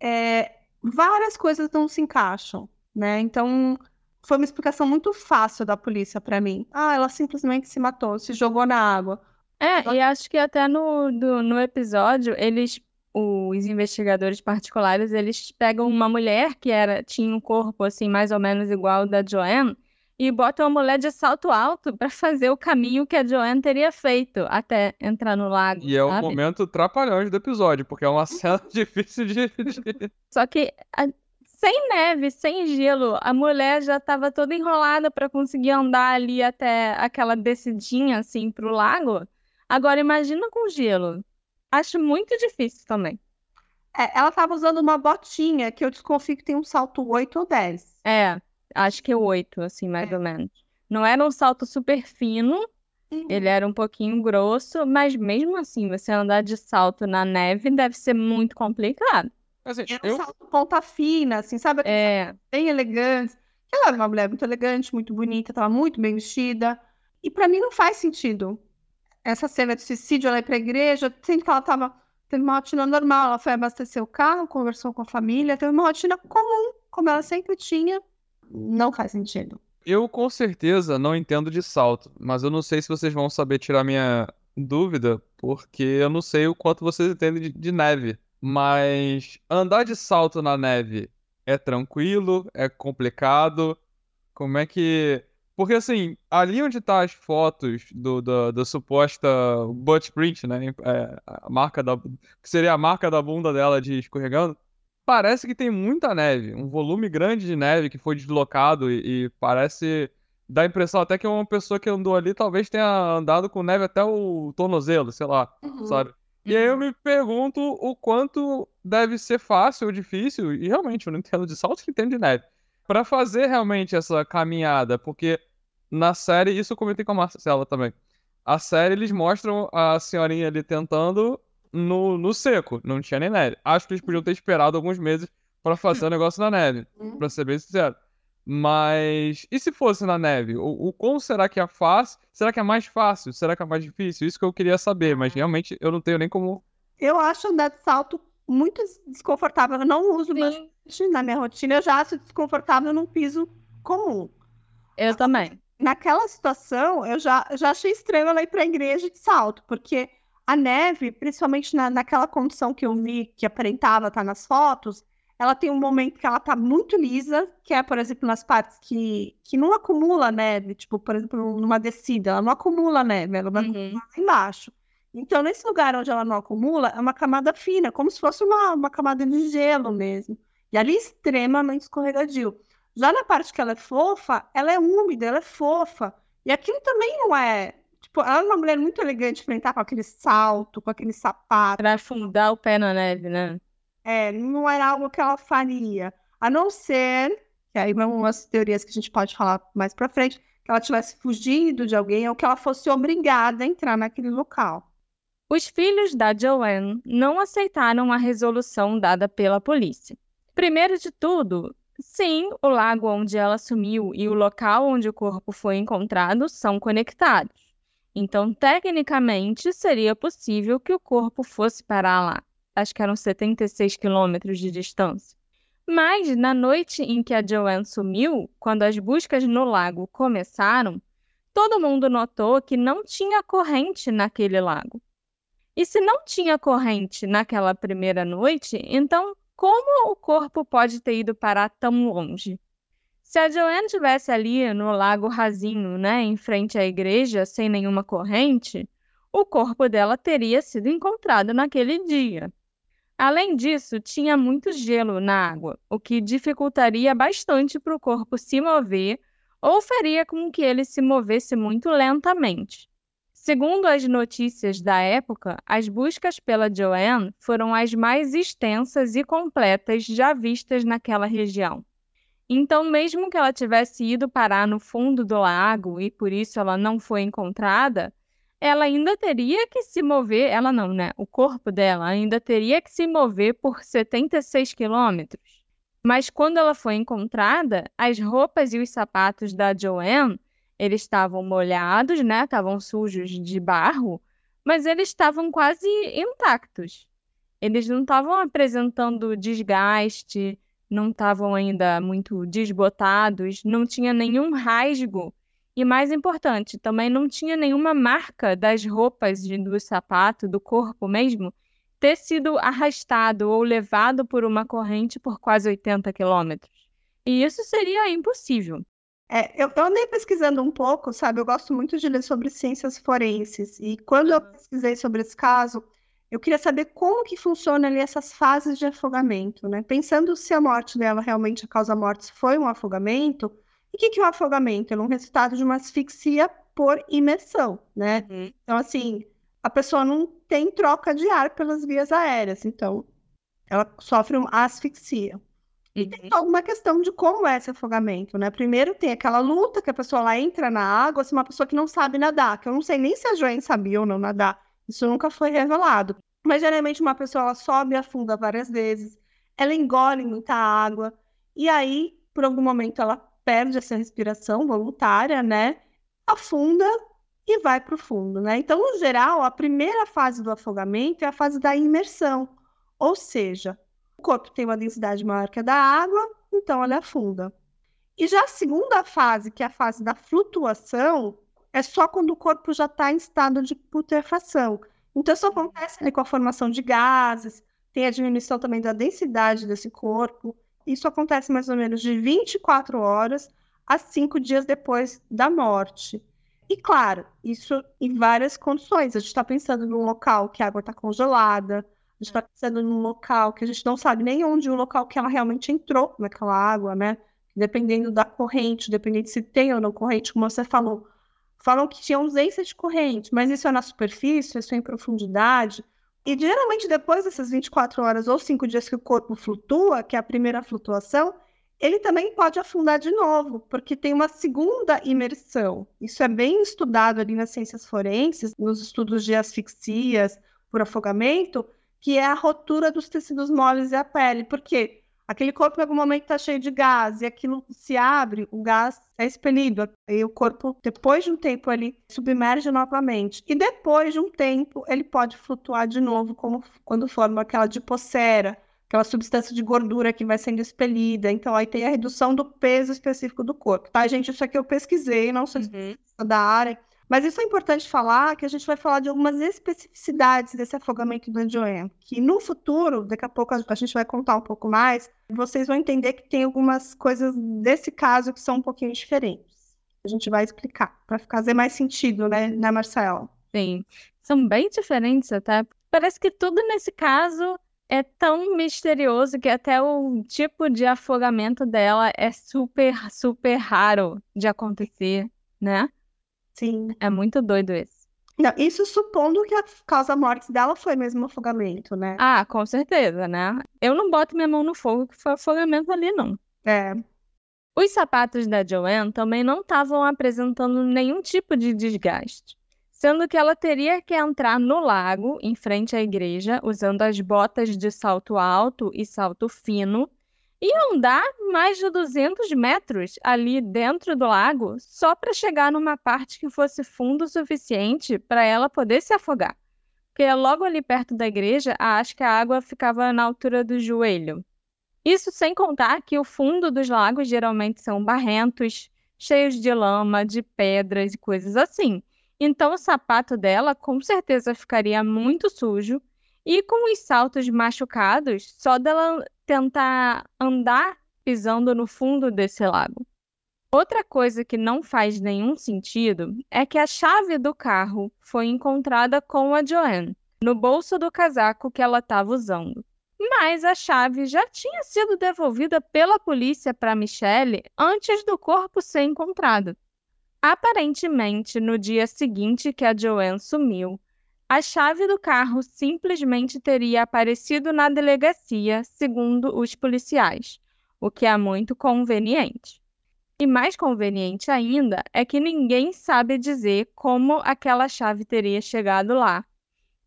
é, várias coisas não se encaixam, né? Então, foi uma explicação muito fácil da polícia para mim. Ah, ela simplesmente se matou, se jogou na água. É, e acho que até no, do- no episódio, eles, os investigadores particulares, eles pegam uma mulher que era, tinha um corpo assim, mais ou menos igual ao da Joanne, e botam a mulher de salto alto para fazer o caminho que a Joanne teria feito até entrar no lago, E é o sabe? momento trapalhões do episódio, porque é uma cena difícil de. de- Só que a- sem neve, sem gelo, a mulher já estava toda enrolada para conseguir andar ali até aquela descidinha assim pro lago. Agora imagina com gelo. Acho muito difícil também. É, ela estava usando uma botinha que eu desconfio que tem um salto 8 ou 10. É, acho que oito, assim, mais É. ou menos. Não era um salto super fino, ele era um pouquinho grosso, mas mesmo assim, você andar de salto na neve deve ser muito complicado. Assim, Era um eu, salto ponta fina, assim, sabe? É, bem elegante. Ela era uma mulher muito elegante, muito bonita, estava muito bem vestida. E para mim não faz sentido. Essa cena de suicídio, ela ir para a igreja, sendo que ela estava teve uma rotina normal, ela foi abastecer o carro, conversou com a família, teve uma rotina comum, como ela sempre tinha. Não faz sentido. eu com certeza não entendo de salto, mas eu não sei se vocês vão saber tirar minha dúvida, porque eu não sei o quanto vocês entendem de, de neve. Mas andar de salto na neve é tranquilo? É complicado? Como é que. Porque assim, ali onde tá as fotos do, da, da suposta butt print, né? É, a marca da. Que seria a marca da bunda dela de escorregando. Parece que tem muita neve, um volume grande de neve que foi deslocado e, e parece. Dá a impressão até que uma pessoa que andou ali talvez tenha andado com neve até o tornozelo, sei lá, sabe? E aí eu me pergunto o quanto deve ser fácil ou difícil, e realmente eu não entendo de salto, eu entendo de neve, pra fazer realmente essa caminhada, porque na série, isso eu comentei com a Marcela também, a série eles mostram a senhorinha ali tentando no, no seco, não tinha nem neve. Acho que eles podiam ter esperado alguns meses pra fazer o negócio na neve, pra ser bem sincero. Mas e se fosse na neve? O, o quão será que é fácil? Será que é mais fácil? Será que é mais difícil? Isso que eu queria saber, mas realmente eu não tenho nem como. Eu acho andar de salto muito desconfortável. Eu não uso bastante na minha rotina. Eu já acho desconfortável num piso comum. Eu também. Naquela situação, eu já, já achei estranho ela ir para a igreja de salto, porque a neve, principalmente na, naquela condição que eu vi, que aparentava estar nas fotos, ela tem um momento que ela tá muito lisa, que é, por exemplo, nas partes que, que não acumula neve, tipo, por exemplo, numa descida, ela não acumula neve, ela vai Uhum. lá embaixo. Então, nesse lugar onde ela não acumula, é uma camada fina, como se fosse uma, uma camada de gelo mesmo. E ali extremamente escorregadio. Já na parte que ela é fofa, ela é úmida, ela é fofa. E aquilo também não é. Tipo, ela é uma mulher muito elegante entrar com aquele salto, com aquele sapato. Pra afundar o pé na neve, né? É, não era algo que ela faria. A não ser, que aí vão umas teorias que a gente pode falar mais pra frente, que ela tivesse fugido de alguém ou que ela fosse obrigada a entrar naquele local. Os filhos da Joanne não aceitaram a resolução dada pela polícia. Primeiro de tudo, sim, o lago onde ela sumiu e o local onde o corpo foi encontrado são conectados. Então, tecnicamente, seria possível que o corpo fosse parar lá. Acho que eram 76 quilômetros de distância. Mas, na noite em que a Joanne sumiu, quando as buscas no lago começaram, todo mundo notou que não tinha corrente naquele lago. E se não tinha corrente naquela primeira noite, então como o corpo pode ter ido parar tão longe? Se a Joanne estivesse ali no lago rasinho, né, em frente à igreja, sem nenhuma corrente, o corpo dela teria sido encontrado naquele dia. Além disso, tinha muito gelo na água, o que dificultaria bastante para o corpo se mover ou faria com que ele se movesse muito lentamente. Segundo as notícias da época, as buscas pela Joanne foram as mais extensas e completas já vistas naquela região. Então, mesmo que ela tivesse ido parar no fundo do lago e por isso ela não foi encontrada, ela ainda teria que se mover, ela não, né? O corpo dela ainda teria que se mover por 76 quilômetros. Mas quando ela foi encontrada, as roupas e os sapatos da Joanne eles estavam molhados, né? Estavam sujos de barro, mas eles estavam quase intactos. Eles não estavam apresentando desgaste, não estavam ainda muito desbotados, não tinha nenhum rasgo. E mais importante, também não tinha nenhuma marca das roupas e do sapato, do corpo mesmo, ter sido arrastado ou levado por uma corrente por quase 80 quilômetros. E isso seria impossível. É, eu, eu andei pesquisando um pouco, sabe? Eu gosto muito de ler sobre ciências forenses. E quando eu pesquisei sobre esse caso, eu queria saber como que funciona ali essas fases de afogamento, né? Pensando se a morte dela realmente, a causa morte foi um afogamento, e o que que é um afogamento? É um resultado de uma asfixia por imersão, né? Então, assim, a pessoa não tem troca de ar pelas vias aéreas, então ela sofre uma asfixia. E tem alguma questão de como é esse afogamento, né? Primeiro tem aquela luta que a pessoa lá entra na água, se uma pessoa que não sabe nadar, que eu não sei nem se a Joanne sabia ou não nadar, isso nunca foi revelado. Mas geralmente uma pessoa ela sobe e afunda várias vezes, ela engole muita água, e aí, por algum momento, ela perde essa respiração voluntária, né? Afunda e vai para o fundo, né? Então, no geral, a primeira fase do afogamento é a fase da imersão, ou seja, o corpo tem uma densidade maior que a da água, então ela afunda. E já a segunda fase, que é a fase da flutuação, é só quando o corpo já está em estado de putrefação. Então, isso acontece ali com a formação de gases, tem a diminuição também da densidade desse corpo. Isso acontece mais ou menos de 24 horas a 5 dias depois da morte. E claro, isso em várias condições. A gente está pensando num local que a água está congelada, a gente está pensando num local que a gente não sabe nem onde o local que ela realmente entrou naquela água, né? Dependendo da corrente, dependendo se tem ou não corrente, como você falou. Falam que tinha ausência de corrente, mas isso é na superfície, isso é em profundidade. E geralmente depois dessas 24 horas ou 5 dias que o corpo flutua, que é a primeira flutuação, ele também pode afundar de novo, porque tem uma segunda imersão. Isso é bem estudado ali nas ciências forenses, nos estudos de asfixias por afogamento, que é a rotura dos tecidos moles e a pele. Porque aquele corpo em algum momento está cheio de gás e aquilo se abre, o gás é expelido. E o corpo, depois de um tempo, ele submerge novamente. E depois de um tempo, ele pode flutuar de novo, como quando forma aquela adipocera, aquela substância de gordura que vai sendo expelida. Então, aí tem a redução do peso específico do corpo. Tá, gente? Isso aqui eu pesquisei, não sou uhum. da área. Mas isso é importante falar, que a gente vai falar de algumas especificidades desse afogamento do Joanne, que no futuro, daqui a pouco a gente vai contar um pouco mais, vocês vão entender que tem algumas coisas desse caso que são um pouquinho diferentes. A gente vai explicar, para fazer mais sentido, né, né, Marcela? Sim, são bem diferentes até. Parece que tudo nesse caso é tão misterioso que até o tipo de afogamento dela é super, super raro de acontecer, né? Sim. É muito doido esse. Não, isso supondo que a causa-morte dela foi mesmo afogamento, né? Ah, com certeza, né? Eu não boto minha mão no fogo que foi afogamento ali, não. É. Os sapatos da Joanne também não estavam apresentando nenhum tipo de desgaste, sendo que ela teria que entrar no lago, em frente à igreja, usando as botas de salto alto e salto fino, e andar mais de 200 metros ali dentro do lago só para chegar numa parte que fosse fundo o suficiente para ela poder se afogar. Porque logo ali perto da igreja, acho que a água ficava na altura do joelho. Isso sem contar que o fundo dos lagos geralmente são barrentos, cheios de lama, de pedras e coisas assim. Então o sapato dela com certeza ficaria muito sujo e com os saltos machucados, só dela tentar andar pisando no fundo desse lago. Outra coisa que não faz nenhum sentido é que a chave do carro foi encontrada com a Joanne, no bolso do casaco que ela estava usando. Mas a chave já tinha sido devolvida pela polícia para Michelle antes do corpo ser encontrado. Aparentemente, no dia seguinte que a Joanne sumiu, a chave do carro simplesmente teria aparecido na delegacia, segundo os policiais, o que é muito conveniente. E mais conveniente ainda é que ninguém sabe dizer como aquela chave teria chegado lá.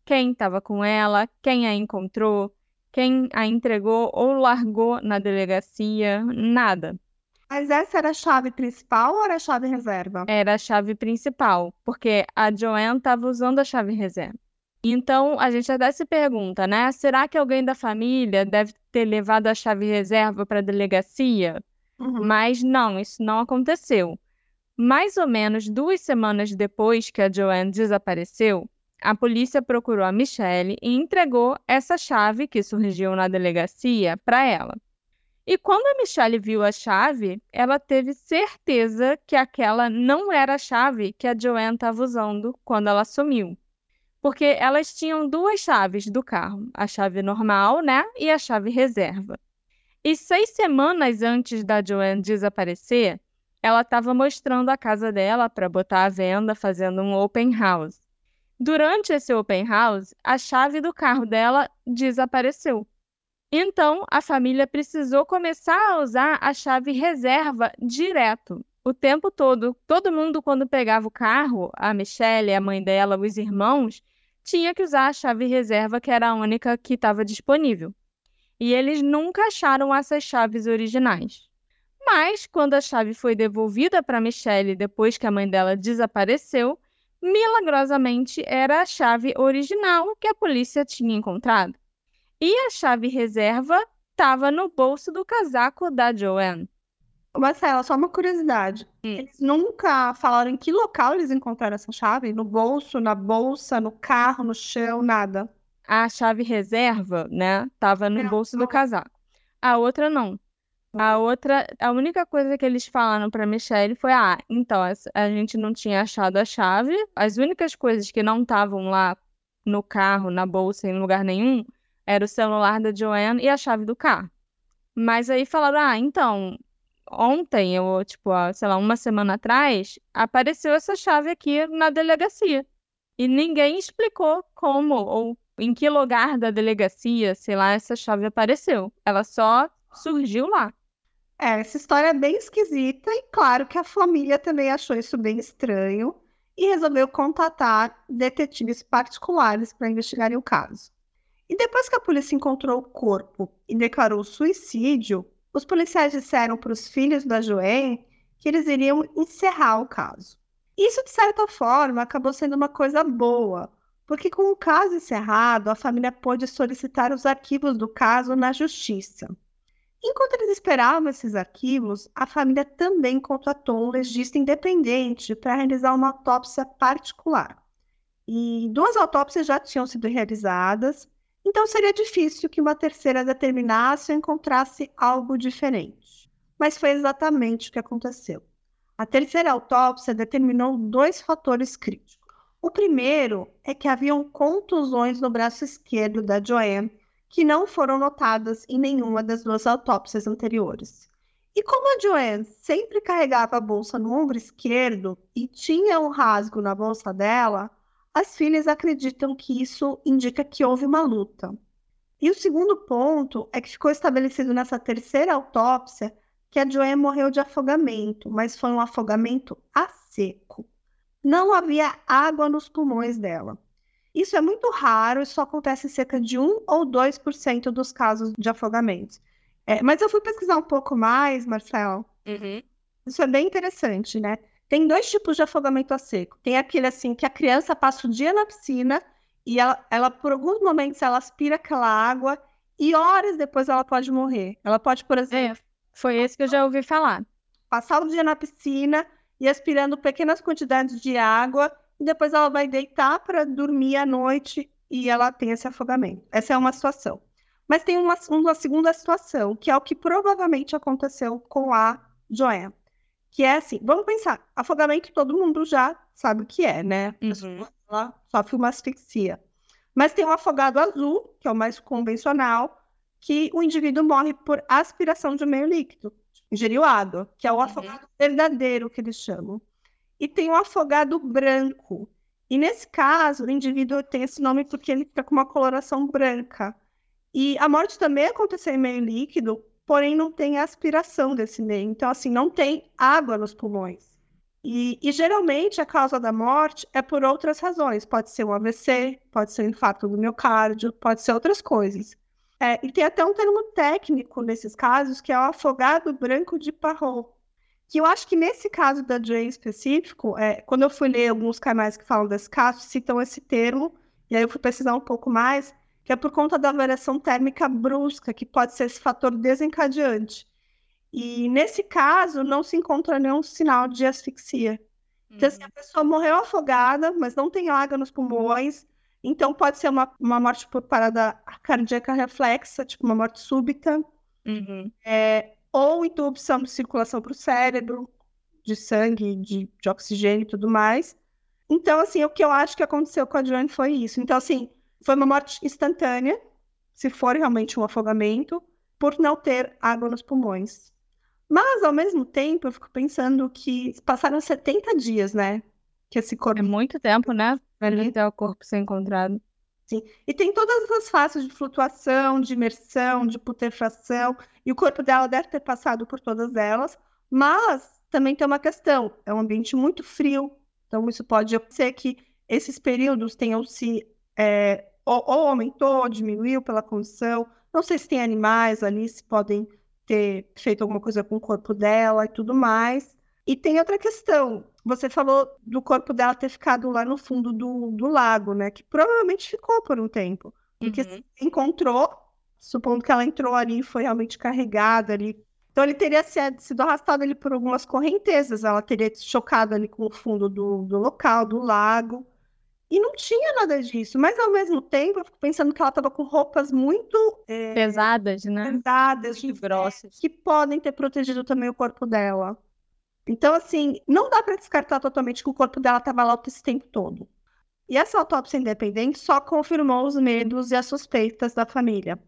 Quem estava com ela, quem a encontrou, quem a entregou ou largou na delegacia, nada. Mas essa era a chave principal ou era a chave reserva? Era a chave principal, porque a Joanne estava usando a chave reserva. Então, a gente até se pergunta, né? Será que alguém da família deve ter levado a chave reserva para a delegacia? Uhum. Mas não, isso não aconteceu. Mais ou menos duas semanas depois que a Joanne desapareceu, a polícia procurou a Michelle e entregou essa chave que surgiu na delegacia para ela. E quando a Michelle viu a chave, ela teve certeza que aquela não era a chave que a Joanne estava usando quando ela sumiu. Porque elas tinham duas chaves do carro, a chave normal, né, e a chave reserva. E seis semanas antes da Joanne desaparecer, ela estava mostrando a casa dela para botar à venda, fazendo um open house. Durante esse open house, a chave do carro dela desapareceu. Então, a família precisou começar a usar a chave reserva direto, o tempo todo. Todo mundo, quando pegava o carro, a Michelle, a mãe dela, os irmãos, tinha que usar a chave reserva, que era a única que estava disponível. E eles nunca acharam essas chaves originais. Mas, quando a chave foi devolvida para Michelle depois que a mãe dela desapareceu, milagrosamente era a chave original que a polícia tinha encontrado. E a chave reserva estava no bolso do casaco da Joanne. Marcela, só uma curiosidade. Hum. Eles nunca falaram em que local eles encontraram essa chave? No bolso, na bolsa, no carro, no chão, nada. A chave reserva, né, estava no bolso do casaco. A outra não. A outra, a única coisa que eles falaram para Michelle foi: ah, então a gente não tinha achado a chave. As únicas coisas que não estavam lá no carro, na bolsa, em lugar nenhum, era o celular da Joanne e a chave do carro. Mas aí falaram: ah, então, ontem, ou tipo, sei lá, uma semana atrás, apareceu essa chave aqui na delegacia. E ninguém explicou como ou em que lugar da delegacia, sei lá, essa chave apareceu. Ela só surgiu lá. É, essa história é bem esquisita e claro que a família também achou isso bem estranho e resolveu contatar detetives particulares para investigarem o caso. E depois que a polícia encontrou o corpo e declarou suicídio, os policiais disseram para os filhos da Joanne que eles iriam encerrar o caso. Isso, de certa forma, acabou sendo uma coisa boa, porque com o caso encerrado, a família pôde solicitar os arquivos do caso na justiça. Enquanto eles esperavam esses arquivos, a família também contratou um legista independente para realizar uma autópsia particular. E duas autópsias já tinham sido realizadas, então seria difícil que uma terceira determinasse ou encontrasse algo diferente. Mas foi exatamente o que aconteceu. A terceira autópsia determinou dois fatores críticos. O primeiro é que haviam contusões no braço esquerdo da Joanne que não foram notadas em nenhuma das duas autópsias anteriores. E como a Joanne sempre carregava a bolsa no ombro esquerdo e tinha um rasgo na bolsa dela, as filhas acreditam que isso indica que houve uma luta. E o segundo ponto é que ficou estabelecido nessa terceira autópsia que a Joanne morreu de afogamento, mas foi um afogamento a seco. Não havia água nos pulmões dela. Isso é muito raro e só acontece em cerca de 1 ou 2% dos casos de afogamento. É, mas eu fui pesquisar um pouco mais, Marcelo. Uhum. Isso é bem interessante, né? Tem dois tipos de afogamento a seco. Tem aquele assim que a criança passa o dia na piscina e ela, ela por alguns momentos, ela aspira aquela água e horas depois ela pode morrer. Ela pode, por exemplo, É, foi esse que eu já ouvi falar. passar o dia na piscina e aspirando pequenas quantidades de água, e depois ela vai deitar para dormir à noite e ela tem esse afogamento. Essa é uma situação. Mas tem uma, uma segunda situação, que é o que provavelmente aconteceu com a Joanne. Que é assim, vamos pensar, afogamento todo mundo já sabe o que é, né? A pessoa, ela sofre uma asfixia. Mas tem o afogado azul, que é o mais convencional, que o indivíduo morre por aspiração de meio líquido, ingeriu água, que é o afogado verdadeiro que eles chamam. E tem o afogado branco. E nesse caso, o indivíduo tem esse nome porque ele fica com uma coloração branca. E a morte também aconteceu em meio líquido, porém não tem aspiração desse meio. Então, assim, não tem água nos pulmões. E, e, geralmente a causa da morte é por outras razões. Pode ser um AVC, pode ser um infarto do miocárdio, pode ser outras coisas. É, e tem até um termo técnico nesses casos, que é o afogado branco de Parrot. Que eu acho que nesse caso da Jane específico, é, quando eu fui ler alguns canais que falam desse caso, citam esse termo, e aí eu fui pesquisar um pouco mais, que é por conta da variação térmica brusca, que pode ser esse fator desencadeante. E nesse caso, não se encontra nenhum sinal de asfixia. Então, assim, a pessoa morreu afogada, mas não tem água nos pulmões, então pode ser uma, uma morte por parada cardíaca reflexa, tipo uma morte súbita, Uhum. é, ou interrupção de circulação para o cérebro, de sangue, de, de oxigênio e tudo mais. Então, assim, o que eu acho que aconteceu com a Joanne foi isso. Então, assim, foi uma morte instantânea, se for realmente um afogamento, por não ter água nos pulmões. Mas, ao mesmo tempo, eu fico pensando que passaram 70 dias, né? Que esse corpo É muito tempo, né? ali Até o corpo ser encontrado. E tem todas as fases de flutuação, de imersão, de putrefação, e o corpo dela deve ter passado por todas elas, mas também tem uma questão: é um ambiente muito frio, então isso pode ser que esses períodos tenham se é, ou, ou aumentou, ou diminuiu pela condição. Não sei se tem animais ali, se podem ter feito alguma coisa com o corpo dela e tudo mais. E tem outra questão. Você falou do corpo dela ter ficado lá no fundo do, do lago, né? Que provavelmente ficou por um tempo. Porque Uhum. se encontrou, supondo que ela entrou ali e foi realmente carregada ali. Então ele teria sido arrastado ali por algumas correntezas. Ela teria chocado ali com o fundo do, do local, do lago. E não tinha nada disso. Mas ao mesmo tempo, eu fico pensando que ela estava com roupas muito é, Pesadas, né? pesadas, de Grossas. que podem ter protegido também o corpo dela. Então, assim, não dá para descartar totalmente que o corpo dela estava lá esse tempo todo. E essa autópsia independente só confirmou os medos e as suspeitas da família.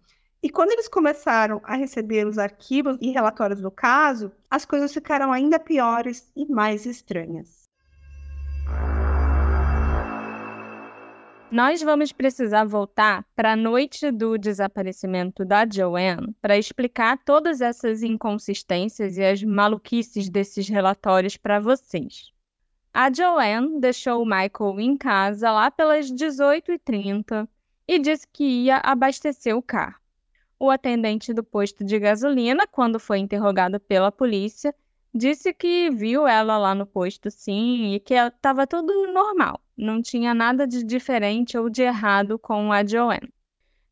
E quando eles começaram a receber os arquivos e relatórios do caso, as coisas ficaram ainda piores e mais estranhas. Nós vamos precisar voltar para a noite do desaparecimento da Joanne para explicar todas essas inconsistências e as maluquices desses relatórios para vocês. A Joanne deixou o Michael em casa lá pelas 18h30 e disse que ia abastecer o carro. O atendente do posto de gasolina, quando foi interrogado pela polícia, disse que viu ela lá no posto sim e que estava tudo normal, não tinha nada de diferente ou de errado com a Joanne.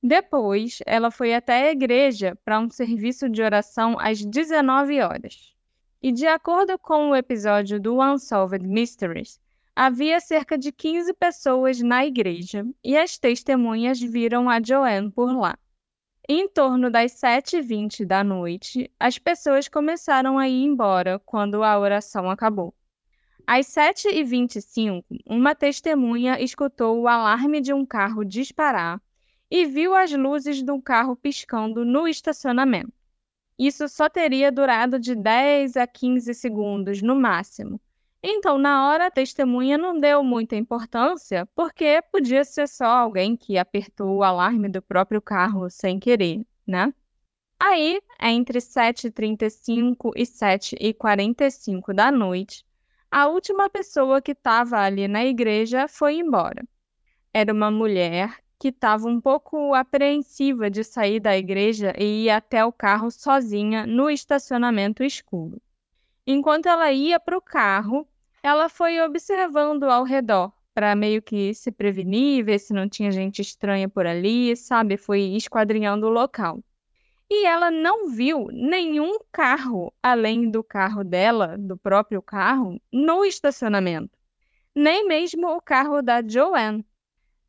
Depois, ela foi até a igreja para um serviço de oração às 19 horas. E de acordo com o episódio do Unsolved Mysteries, havia cerca de 15 pessoas na igreja e as testemunhas viram a Joanne por lá. Em torno das 7h20 da noite, as pessoas começaram a ir embora quando a oração acabou. Às 7h25, uma testemunha escutou o alarme de um carro disparar e viu as luzes do carro piscando no estacionamento. Isso só teria durado de 10 a 15 segundos no máximo. Então, na hora, a testemunha não deu muita importância, porque podia ser só alguém que apertou o alarme do próprio carro sem querer, né? Aí, entre 7h35 e 7h45 da noite, a última pessoa que estava ali na igreja foi embora. Era uma mulher que estava um pouco apreensiva de sair da igreja e ir até o carro sozinha no estacionamento escuro. Enquanto ela ia para o carro, ela foi observando ao redor para meio que se prevenir, ver se não tinha gente estranha por ali, sabe? Foi esquadrinhando o local. E ela não viu nenhum carro além do carro dela, do próprio carro, no estacionamento. Nem mesmo o carro da Joanne.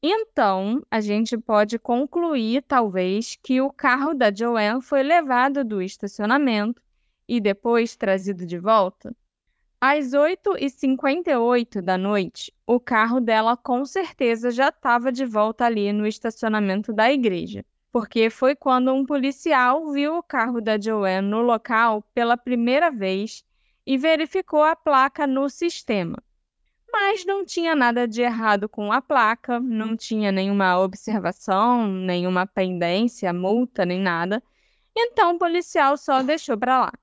Então, a gente pode concluir, talvez, que o carro da Joanne foi levado do estacionamento e depois trazido de volta. Às 8h58 da noite, o carro dela com certeza já estava de volta ali no estacionamento da igreja, porque foi quando um policial viu o carro da Joanne no local pela primeira vez e verificou a placa no sistema mas não tinha nada de errado com a placa, não tinha nenhuma observação, nenhuma pendência, multa, nem nada. Então o policial só deixou para lá.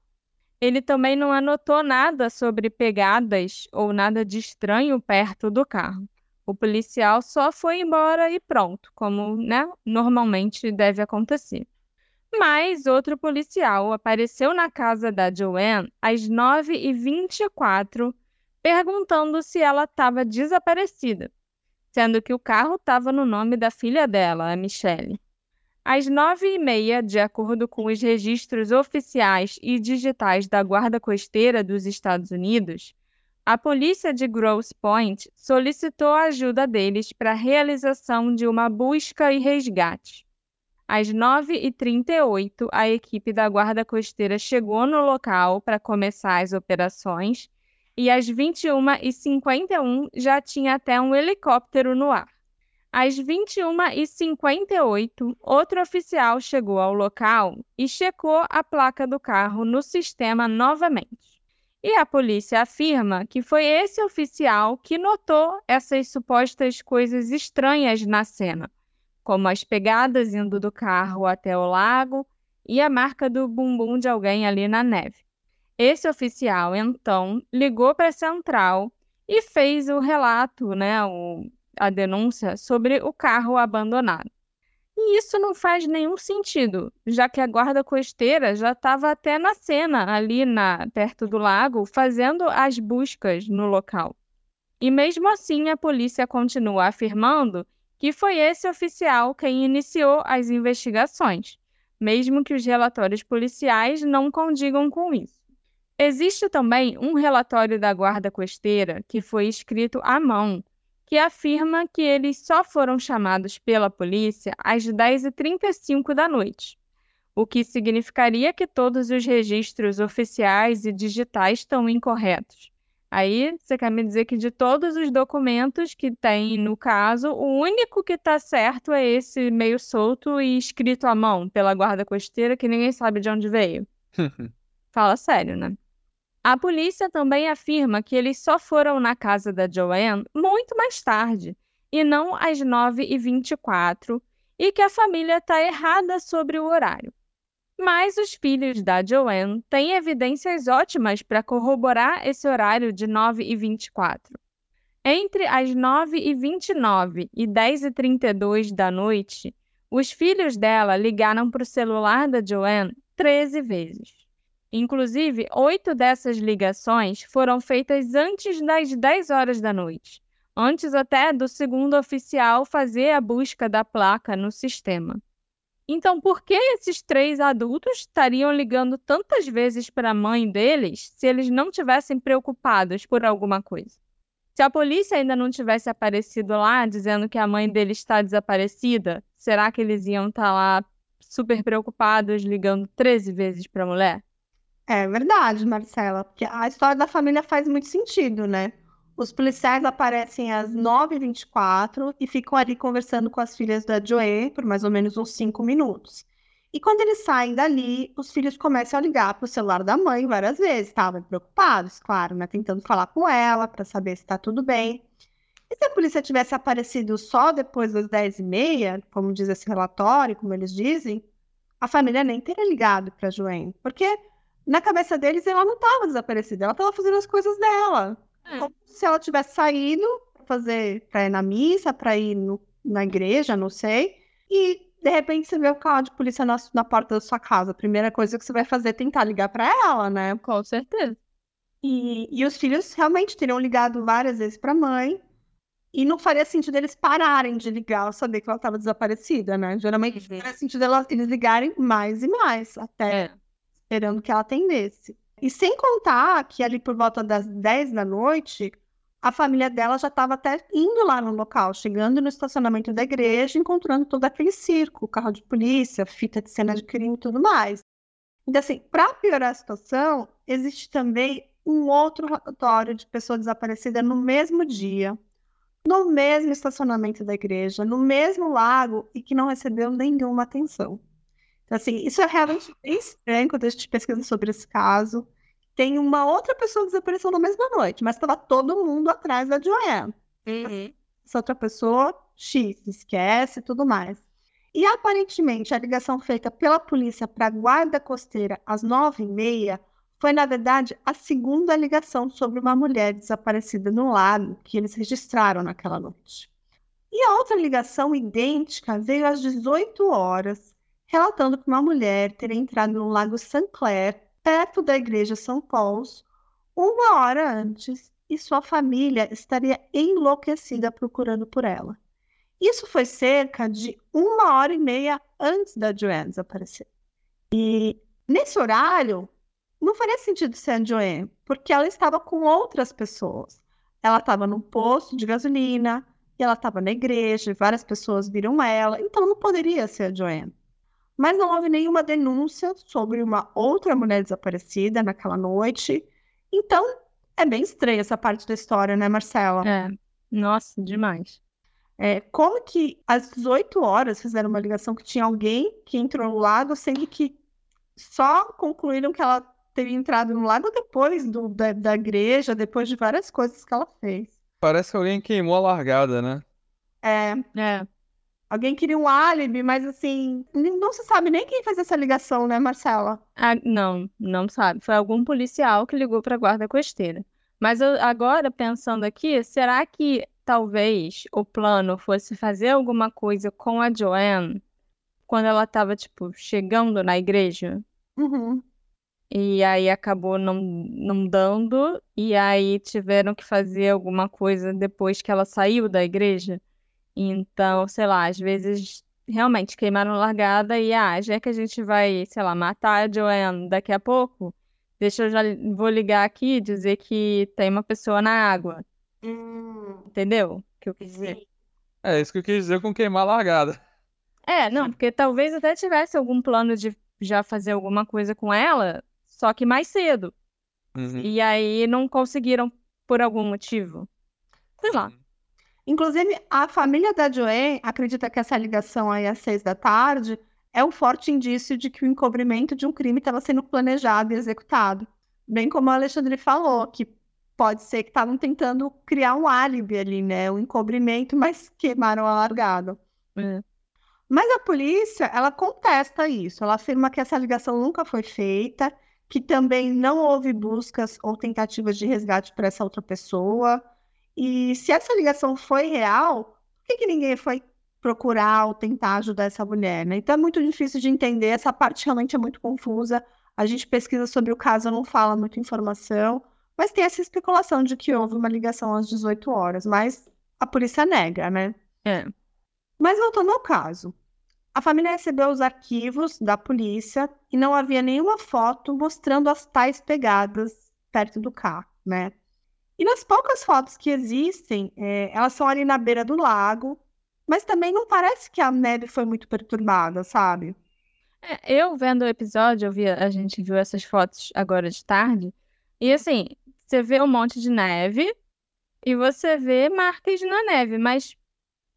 Ele também não anotou nada sobre pegadas ou nada de estranho perto do carro. O policial só foi embora e pronto, como né, normalmente deve acontecer. Mas outro policial apareceu na casa da Joanne às 9h24 perguntando se ela estava desaparecida, sendo que o carro estava no nome da filha dela, a Michelle. Às nove e meia, de acordo com os registros oficiais e digitais da Guarda Costeira dos Estados Unidos, a polícia de Grosse Point solicitou a ajuda deles para a realização de uma busca e resgate. Às 9h38, a equipe da Guarda Costeira chegou no local para começar as operações e às 21h51 já tinha até um helicóptero no ar. Às 21h58, outro oficial chegou ao local e checou a placa do carro no sistema novamente. E a polícia afirma que foi esse oficial que notou essas supostas coisas estranhas na cena, como as pegadas indo do carro até o lago e a marca do bumbum de alguém ali na neve. Esse oficial, então, ligou para a central e fez o relato, né, o, a denúncia sobre o carro abandonado. E isso não faz nenhum sentido, já que a guarda costeira já estava até na cena, ali na, perto do lago, fazendo as buscas no local. E mesmo assim, a polícia continua afirmando que foi esse oficial quem iniciou as investigações, mesmo que os relatórios policiais não condigam com isso. Existe também um relatório da Guarda Costeira que foi escrito à mão, que afirma que eles só foram chamados pela polícia às 10h35 da noite, o que significaria que todos os registros oficiais e digitais estão incorretos. Aí você quer me dizer que de todos os documentos que tem no caso, o único que está certo é esse meio solto e escrito à mão pela guarda costeira que ninguém sabe de onde veio. Fala sério, né? A polícia também afirma que eles só foram na casa da Joanne muito mais tarde, e não às 9h24, e que a família está errada sobre o horário. Mas os filhos da Joanne têm evidências ótimas para corroborar esse horário de 9h24. Entre as 9h29 e 10h32 da noite, os filhos dela ligaram para o celular da Joanne 13 vezes. Inclusive, oito dessas ligações foram feitas antes das 10 horas da noite, antes até do segundo oficial fazer a busca da placa no sistema. Então, por que esses três adultos estariam ligando tantas vezes para a mãe deles se eles não tivessem preocupados por alguma coisa? Se a polícia ainda não tivesse aparecido lá dizendo que a mãe dele está desaparecida, será que eles iam estar tá lá super preocupados ligando 13 vezes para a mulher? É verdade, Marcela, porque a história da família faz muito sentido, né? Os policiais aparecem às 9h24 e ficam ali conversando com as filhas da Joe por mais ou menos uns 5 minutos. E quando eles saem dali, os filhos começam a ligar para o celular da mãe várias vezes. Estavam preocupados, claro, né? Tentando falar com ela para saber se está tudo bem. E se a polícia tivesse aparecido só depois das 10h30, como diz esse relatório, como eles dizem, a família nem teria ligado para a Joane. Porque na cabeça deles ela não estava desaparecida, ela estava fazendo as coisas dela. É. Como se ela tivesse saído para fazer, para ir na missa, para ir no, na igreja, não sei. E de repente você vê o carro de polícia na, na porta da sua casa. A primeira coisa que você vai fazer é tentar ligar para ela, né? Com certeza. E, e os filhos realmente teriam ligado várias vezes para a mãe. E não faria sentido eles pararem de ligar ao saber que ela estava desaparecida, né? Geralmente uhum. faria sentido eles ligarem mais e mais, até é esperando que ela atendesse. E sem contar que ali por volta das 10 da noite, a família dela já estava até indo lá no local, chegando no estacionamento da igreja, encontrando todo aquele circo, carro de polícia, fita de cena de crime e tudo mais. Então, assim, para piorar a situação, existe também um outro relatório de pessoa desaparecida no mesmo dia, no mesmo estacionamento da igreja, no mesmo lago e que não recebeu nenhuma atenção. Então, assim, isso é realmente bem estranho quando a gente pesquisa sobre esse caso. Tem uma outra pessoa que desapareceu na mesma noite, mas estava todo mundo atrás da Joanne. Uhum. Essa outra pessoa, X, esquece e tudo mais. E aparentemente a ligação feita pela polícia para a guarda costeira às nove e meia foi, na verdade, a segunda ligação sobre uma mulher desaparecida no lago que eles registraram naquela noite. E a outra ligação idêntica veio às 18 horas relatando que uma mulher teria entrado no Lago St. Clair, perto da igreja São Paulo, uma hora antes e sua família estaria enlouquecida procurando por ela. Isso foi cerca de uma hora e meia antes da Joanne desaparecer. E nesse horário, não faria sentido ser a Joanne, porque ela estava com outras pessoas. Ela estava no posto de gasolina, e ela estava na igreja, e várias pessoas viram ela, então não poderia ser a Joanne mas não houve nenhuma denúncia sobre uma outra mulher desaparecida naquela noite. Então, é bem estranha essa parte da história, né, Marcela? É, nossa, demais. É, como que às 18 horas fizeram uma ligação que tinha alguém que entrou no lago, sendo que só concluíram que ela teria entrado no lago depois do, da, da igreja, depois de várias coisas que ela fez. Parece que alguém queimou a largada, né? É. É. Alguém queria um álibi, mas assim, não se sabe nem quem fez essa ligação, né, Marcela? Ah, não, não sabe. Foi algum policial que ligou para a guarda costeira. Mas eu, agora, pensando aqui, será que talvez o plano fosse fazer alguma coisa com a Joanne quando ela estava, tipo, chegando na igreja? Uhum. E aí acabou não, não dando, e aí tiveram que fazer alguma coisa depois que ela saiu da igreja? Então, sei lá, às vezes realmente queimaram largada e, ah, já que a gente vai, sei lá, matar a Joanne daqui a pouco, deixa eu já vou ligar aqui e dizer que tem uma pessoa na água. Hum. Entendeu? Que eu quis dizer. É isso que eu quis dizer com queimar largada. É, não, porque talvez até tivesse algum plano de já fazer alguma coisa com ela, só que mais cedo. Uhum. E aí não conseguiram por algum motivo. Sei lá. Inclusive, a família da Joanne acredita que essa ligação aí às seis da tarde é um forte indício de que o encobrimento de um crime estava sendo planejado e executado. Bem como o Alexandre falou, que pode ser que estavam tentando criar um álibi ali, né? Um encobrimento, mas queimaram a largada. É. Mas a polícia, ela contesta isso. Ela afirma que essa ligação nunca foi feita, que também não houve buscas ou tentativas de resgate para essa outra pessoa E se essa ligação foi real, por que, que ninguém foi procurar ou tentar ajudar essa mulher, né? Então é muito difícil de entender, essa parte realmente é muito confusa. A gente pesquisa sobre o caso, não fala muita informação, mas tem essa especulação de que houve uma ligação às 18 horas, mas a polícia nega, né? É. Mas voltando ao caso, a família recebeu os arquivos da polícia e não havia nenhuma foto mostrando as tais pegadas perto do carro, né? E nas poucas fotos que existem, é, elas são ali na beira do lago, mas também não parece que a neve foi muito perturbada, sabe? É, eu vendo o episódio, eu vi, a gente viu essas fotos agora de tarde, e assim, você vê um monte de neve e você vê marcas na neve, mas,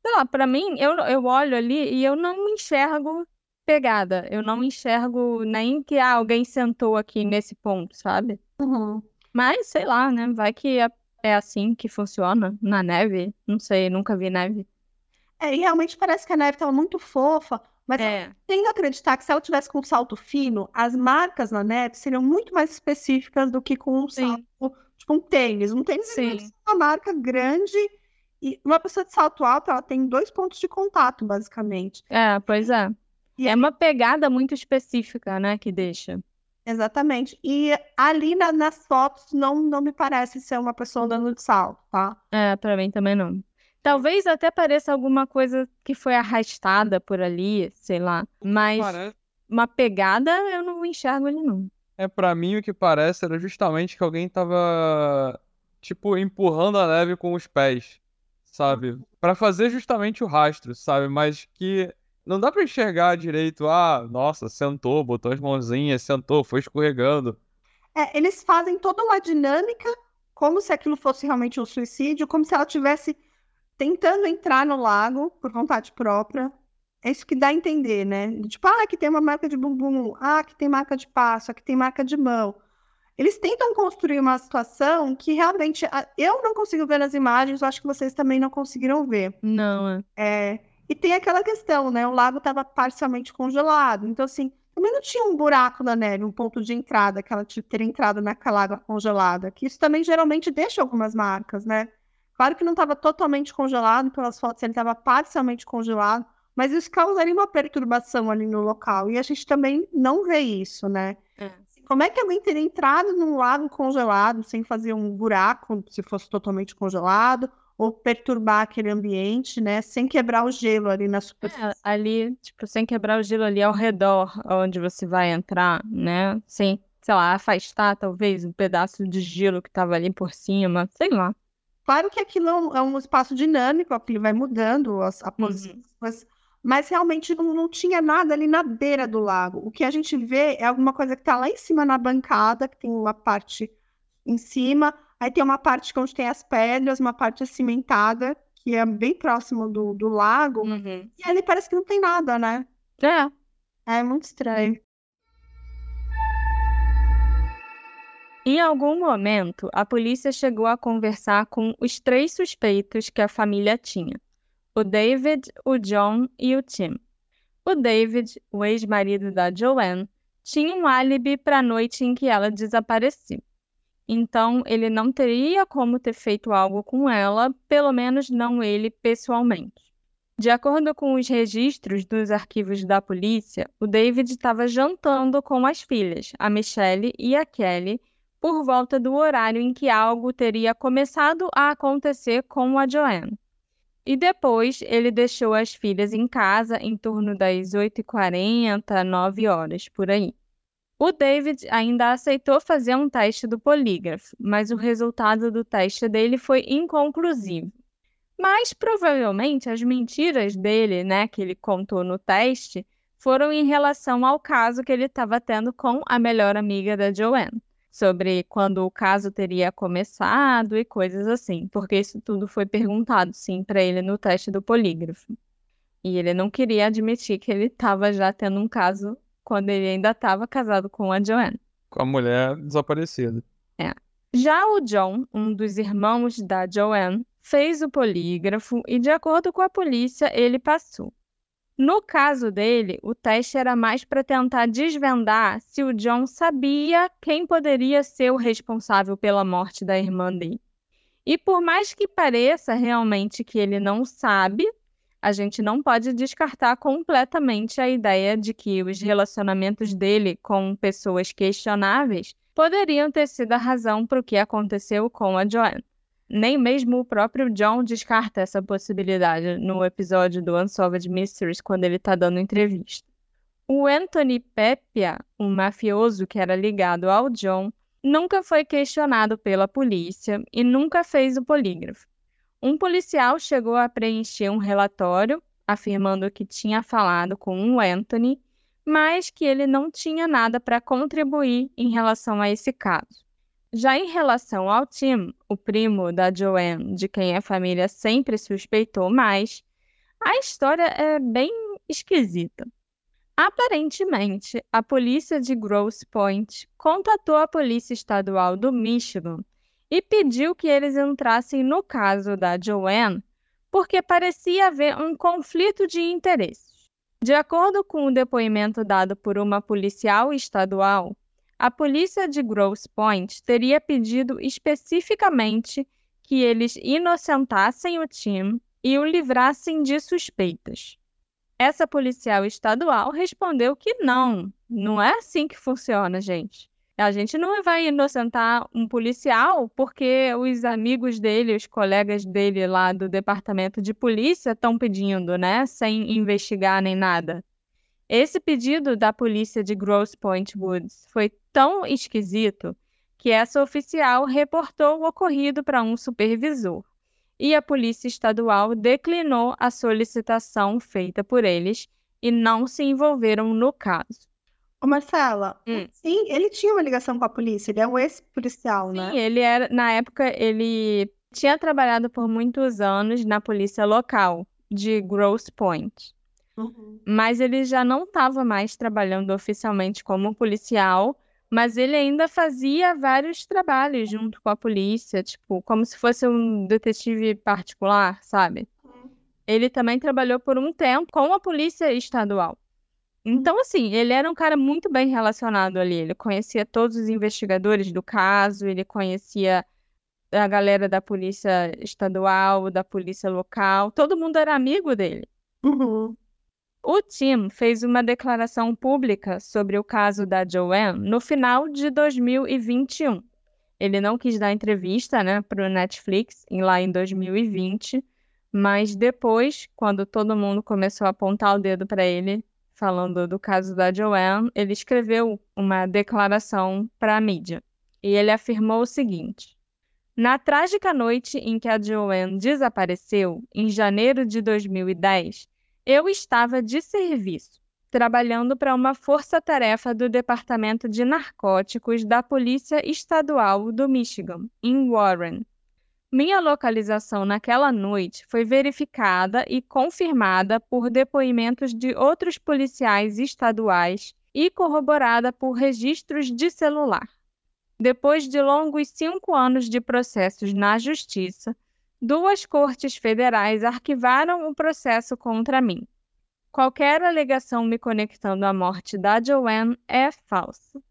sei lá, pra mim, eu, eu olho ali e eu não enxergo pegada. Eu não enxergo nem que ah, alguém sentou aqui nesse ponto, sabe? Uhum. Mas, sei lá, né? Vai que é, é assim que funciona na neve. Não sei, nunca vi neve. É, e realmente parece que a neve estava muito fofa, mas É, tenho que acreditar que se ela tivesse com um salto fino, as marcas na neve seriam muito mais específicas do que com um Sim. salto, tipo um tênis. Um tênis é sim. uma marca grande e uma pessoa de salto alto, ela tem dois pontos de contato, basicamente. É, pois é. E É uma pegada muito específica, né, que deixa. Exatamente. E ali na- nas fotos não, não me parece ser uma pessoa andando de salto, tá? É, pra mim também não. Talvez até pareça alguma coisa que foi arrastada por ali, sei lá. Mas Parece- uma pegada eu não enxergo ali, não. É, pra mim o que parece era justamente que alguém tava, tipo, empurrando a neve com os pés, sabe? Pra fazer justamente o rastro, sabe? Mas que não dá pra enxergar direito. Ah, nossa, sentou, botou as mãozinhas, sentou, foi escorregando. É, eles fazem toda uma dinâmica como se aquilo fosse realmente um suicídio, como se ela tivesse tentando entrar no lago por vontade própria. É isso que dá a entender, né? Tipo, ah, aqui tem uma marca de bumbum, ah, aqui tem marca de passo, aqui tem marca de mão. Eles tentam construir uma situação que realmente ah, eu não consigo ver nas imagens, eu acho que vocês também não conseguiram ver. Não, é. É, e tem aquela questão, né? O lago estava parcialmente congelado. Então, assim, também não tinha um buraco na neve, um ponto de entrada, que ela ter entrado naquela água congelada. Que isso também geralmente deixa algumas marcas, né? Claro que não estava totalmente congelado, pelas fotos ele estava parcialmente congelado, mas isso causaria uma perturbação ali no local. E a gente também não vê isso, né? É. Como é que alguém teria entrado num lago congelado sem fazer um buraco, se fosse totalmente congelado? Ou perturbar aquele ambiente, né, sem quebrar o gelo ali na superfície. É, ali, tipo, sem quebrar o gelo ali ao redor onde você vai entrar, né? Sem, sei lá, afastar talvez um pedaço de gelo que tava ali por cima, sei lá. Claro que aquilo é um, é um espaço dinâmico, aquilo vai mudando as- a posição, mas, mas realmente não, não tinha nada ali na beira do lago. O que a gente vê é alguma coisa que está lá em cima na bancada, que tem uma parte em cima, aí tem uma parte onde tem as pedras, uma parte cimentada, que é bem próximo do, do lago, Uhum. e ali parece que não tem nada, né? É, É muito estranho. Em algum momento, a polícia chegou a conversar com os três suspeitos que a família tinha: o David, o John e o Tim. O David, o ex-marido da Joanne, tinha um álibi para a noite em que ela desapareceu. Então, ele não teria como ter feito algo com ela, pelo menos não ele pessoalmente. De acordo com os registros dos arquivos da polícia, o David estava jantando com as filhas, a Michelle e a Kelly, por volta do horário em que algo teria começado a acontecer com a Joanne. E depois ele deixou as filhas em casa em torno das 8h40, 9 horas, por aí. O David ainda aceitou fazer um teste do polígrafo, mas o resultado do teste dele foi inconclusivo. Mas provavelmente as mentiras dele, né, que ele contou no teste, foram em relação ao caso que ele estava tendo com a melhor amiga da Joanne sobre quando o caso teria começado e coisas assim, porque isso tudo foi perguntado sim para ele no teste do polígrafo. E ele não queria admitir que ele estava já tendo um caso quando ele ainda estava casado com a Joanne. Com a mulher desaparecida. Já o John, um dos irmãos da Joanne, fez o polígrafo e, de acordo com a polícia, ele passou. No caso dele, o teste era mais para tentar desvendar se o John sabia quem poderia ser o responsável pela morte da irmã dele. E por mais que pareça realmente que ele não sabe, a gente não pode descartar completamente a ideia de que os relacionamentos dele com pessoas questionáveis poderiam ter sido a razão para o que aconteceu com a Joanne. Nem mesmo o próprio John descarta essa possibilidade no episódio do Unsolved Mysteries, quando ele está dando entrevista. O Anthony Peppia, um mafioso que era ligado ao John, nunca foi questionado pela polícia e nunca fez o polígrafo. Um policial chegou a preencher um relatório afirmando que tinha falado com o Anthony, mas que ele não tinha nada para contribuir em relação a esse caso. Já em relação ao Tim, o primo da Joanne, de quem a família sempre suspeitou mais, a história é bem esquisita. Aparentemente, a polícia de Grosse Point contatou a Polícia Estadual do Michigan e pediu que eles entrassem no caso da Joanne porque parecia haver um conflito de interesses. De acordo com o depoimento dado por uma policial estadual, a polícia de Grosse Point teria pedido especificamente que eles inocentassem o Tim e o livrassem de suspeitas. Essa policial estadual respondeu que não, não é assim que funciona, gente. A gente não vai inocentar um policial porque os amigos dele, os colegas dele lá do departamento de polícia estão pedindo, né? Sem investigar nem nada. Esse pedido da polícia de Grosse Point Woods foi tão esquisito que essa oficial reportou o ocorrido para um supervisor e a Polícia Estadual declinou a solicitação feita por eles e não se envolveram no caso. Ô Marcela, Hum. sim, ele tinha uma ligação com a polícia, ele é um ex-policial, né? Sim, ele era, na época, ele tinha trabalhado por muitos anos na polícia local de Grosse Point, Uhum. mas ele já não estava mais trabalhando oficialmente como policial, mas ele ainda fazia vários trabalhos junto com a polícia, tipo, como se fosse um detetive particular, sabe? Ele também trabalhou por um tempo com a polícia estadual. Então, assim, ele era um cara muito bem relacionado ali. Ele conhecia todos os investigadores do caso, ele conhecia a galera da polícia estadual, da polícia local, todo mundo era amigo dele. Uhum. O Tim fez uma declaração pública sobre o caso da Joanne no final de 2021. Ele não quis dar entrevista, né, para o Netflix lá em 2020, mas depois, quando todo mundo começou a apontar o dedo para ele, falando do caso da Joanne, ele escreveu uma declaração para a mídia. E ele afirmou o seguinte: Na trágica noite em que a Joanne desapareceu, em janeiro de 2010, eu estava de serviço, trabalhando para uma força-tarefa do Departamento de Narcóticos da Polícia Estadual do Michigan, em Warren. Minha localização naquela noite foi verificada e confirmada por depoimentos de outros policiais estaduais e corroborada por registros de celular. Depois de longos cinco anos de processos na Justiça, duas cortes federais arquivaram o processo contra mim. Qualquer alegação me conectando à morte da Joanne é falsa.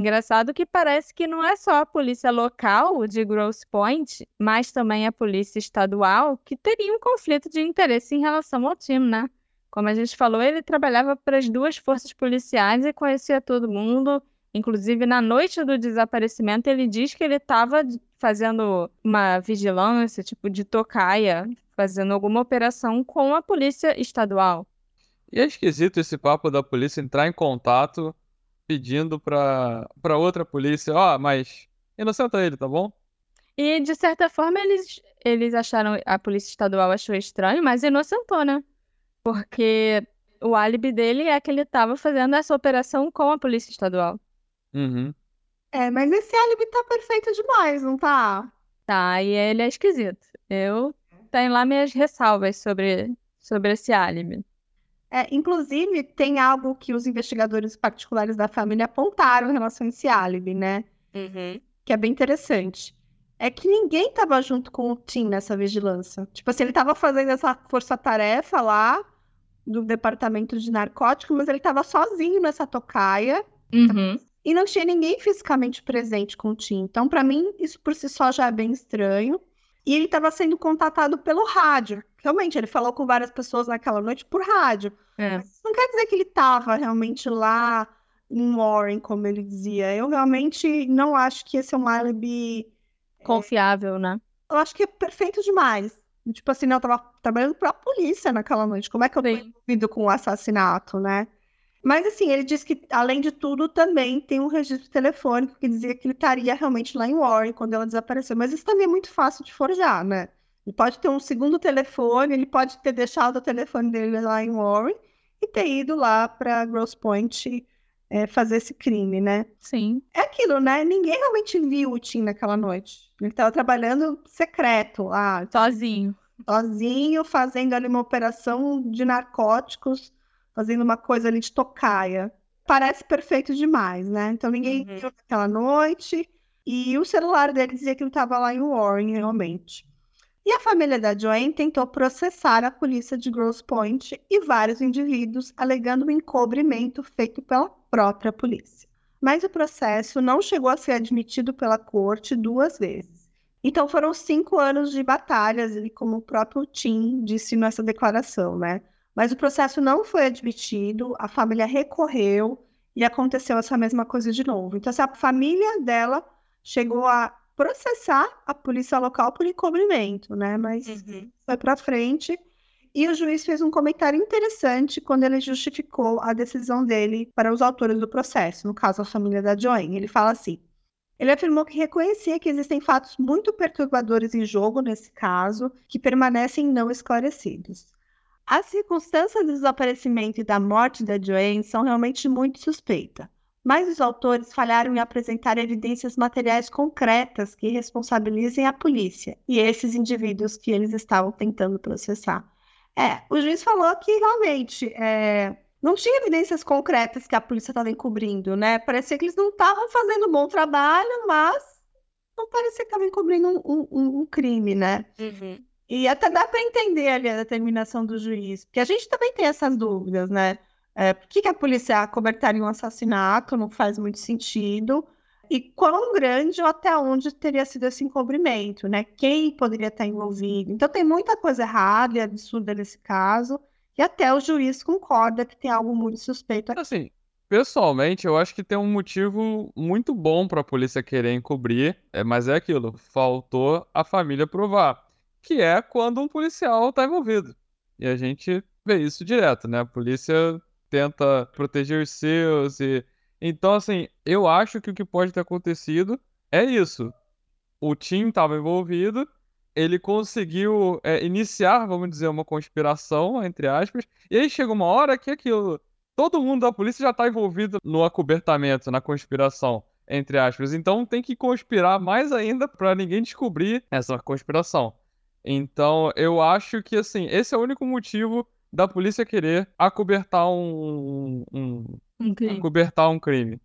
Engraçado que parece que não é só a polícia local de Grosse Point, mas também a polícia estadual que teria um conflito de interesse em relação ao time, né? Como a gente falou, ele trabalhava para as duas forças policiais e conhecia todo mundo. Inclusive, na noite do desaparecimento, ele diz que ele estava fazendo uma vigilância, tipo de tocaia, fazendo alguma operação com a polícia estadual. E é esquisito esse papo da polícia entrar em contato pedindo pra, pra outra polícia, ó, mas inocenta ele, tá bom? E, de certa forma, eles, eles acharam, a polícia estadual achou estranho, mas inocentou, né? Porque o álibi dele é que ele estava fazendo essa operação com a polícia estadual. Uhum. É, mas esse álibi tá perfeito demais, não tá? Tá, e ele é esquisito. Eu tenho lá minhas ressalvas sobre, sobre esse álibi. É, inclusive, tem algo que os investigadores particulares da família apontaram em relação a esse álibi, né? Que é bem interessante. É que ninguém estava junto com o Tim nessa vigilância. Tipo assim, ele estava fazendo essa força-tarefa lá do departamento de narcóticos, mas ele estava sozinho nessa tocaia Uhum. e não tinha ninguém fisicamente presente com o Tim. Então, para mim, isso por si só já é bem estranho. e ele estava sendo contatado pelo rádio. Realmente, ele falou com várias pessoas naquela noite por rádio. É. Não quer dizer que ele estava realmente lá em Warren, como ele dizia. Eu realmente não acho que esse é um álibi. Confiável, né? Eu acho que é perfeito demais. Tipo assim, não, eu tava trabalhando pra polícia naquela noite. Como é que eu tô envolvido com o assassinato, né? Mas assim, ele disse que, além de tudo, também tem um registro telefônico que dizia que ele estaria realmente lá em Warren quando ela desapareceu. Mas isso também é muito fácil de forjar, né? Ele pode ter um segundo telefone, ele pode ter deixado o telefone dele lá em Warren e ter ido lá para Grosse Pointe é, fazer esse crime, né? Sim. É aquilo, né? Ninguém realmente viu o Tim naquela noite. Ele estava trabalhando secreto lá, Sozinho. sozinho, fazendo ali uma operação de narcóticos, fazendo uma coisa ali de tocaia. Parece perfeito demais, né? Então ninguém Uhum. viu naquela noite. E o celular dele dizia que ele estava lá em Warren, realmente. E a família da Joanne tentou processar a polícia de Grosse Pointe e vários indivíduos, alegando um encobrimento feito pela própria polícia. Mas o processo não chegou a ser admitido pela corte duas vezes. Então foram cinco anos de batalhas, e como o próprio Tim disse nessa declaração, né? Mas o processo não foi admitido, a família recorreu e aconteceu essa mesma coisa de novo. Então, assim, a família dela chegou a processar a polícia local por encobrimento, né? Mas foi para frente. E o juiz fez um comentário interessante quando ele justificou a decisão dele para os autores do processo, no caso a família da Joanne. Ele fala assim: ele afirmou que reconhecia que existem fatos muito perturbadores em jogo nesse caso, que permanecem não esclarecidos. As circunstâncias do desaparecimento e da morte da Joanne são realmente muito suspeitas, mas os autores falharam em apresentar evidências materiais concretas que responsabilizem a polícia e esses indivíduos que eles estavam tentando processar. É, o juiz falou que realmente é, não tinha evidências concretas que a polícia estava encobrindo, né? Parecia que eles não estavam fazendo um bom trabalho, mas não parecia que estavam encobrindo um, um- um- crime, né? E até dá para entender ali a determinação do juiz, porque a gente também tem essas dúvidas, né? É, por que, que a polícia cobertaria um assassinato? Não faz muito sentido. E quão grande ou até onde teria sido esse encobrimento, né? Quem poderia estar envolvido? Então tem muita coisa errada e absurda nesse caso, e até o juiz concorda que tem algo muito suspeito aqui. Assim, pessoalmente, eu acho que tem um motivo muito bom pra polícia querer encobrir, é, mas é aquilo, faltou a família provar, que é quando um policial tá envolvido. E a gente vê isso direto, né? A polícia tenta proteger os seus e então assim, eu acho que o que pode ter acontecido é isso. O Tim estava envolvido, ele conseguiu é, iniciar, vamos dizer, uma conspiração, entre aspas, e aí chega uma hora que aquilo todo mundo da polícia já tá envolvido no acobertamento, na conspiração, entre aspas. Então tem que conspirar mais ainda pra ninguém descobrir essa conspiração. Então eu acho que assim, esse é o único motivo da polícia querer acobertar um, um, Um crime. acobertar um crime.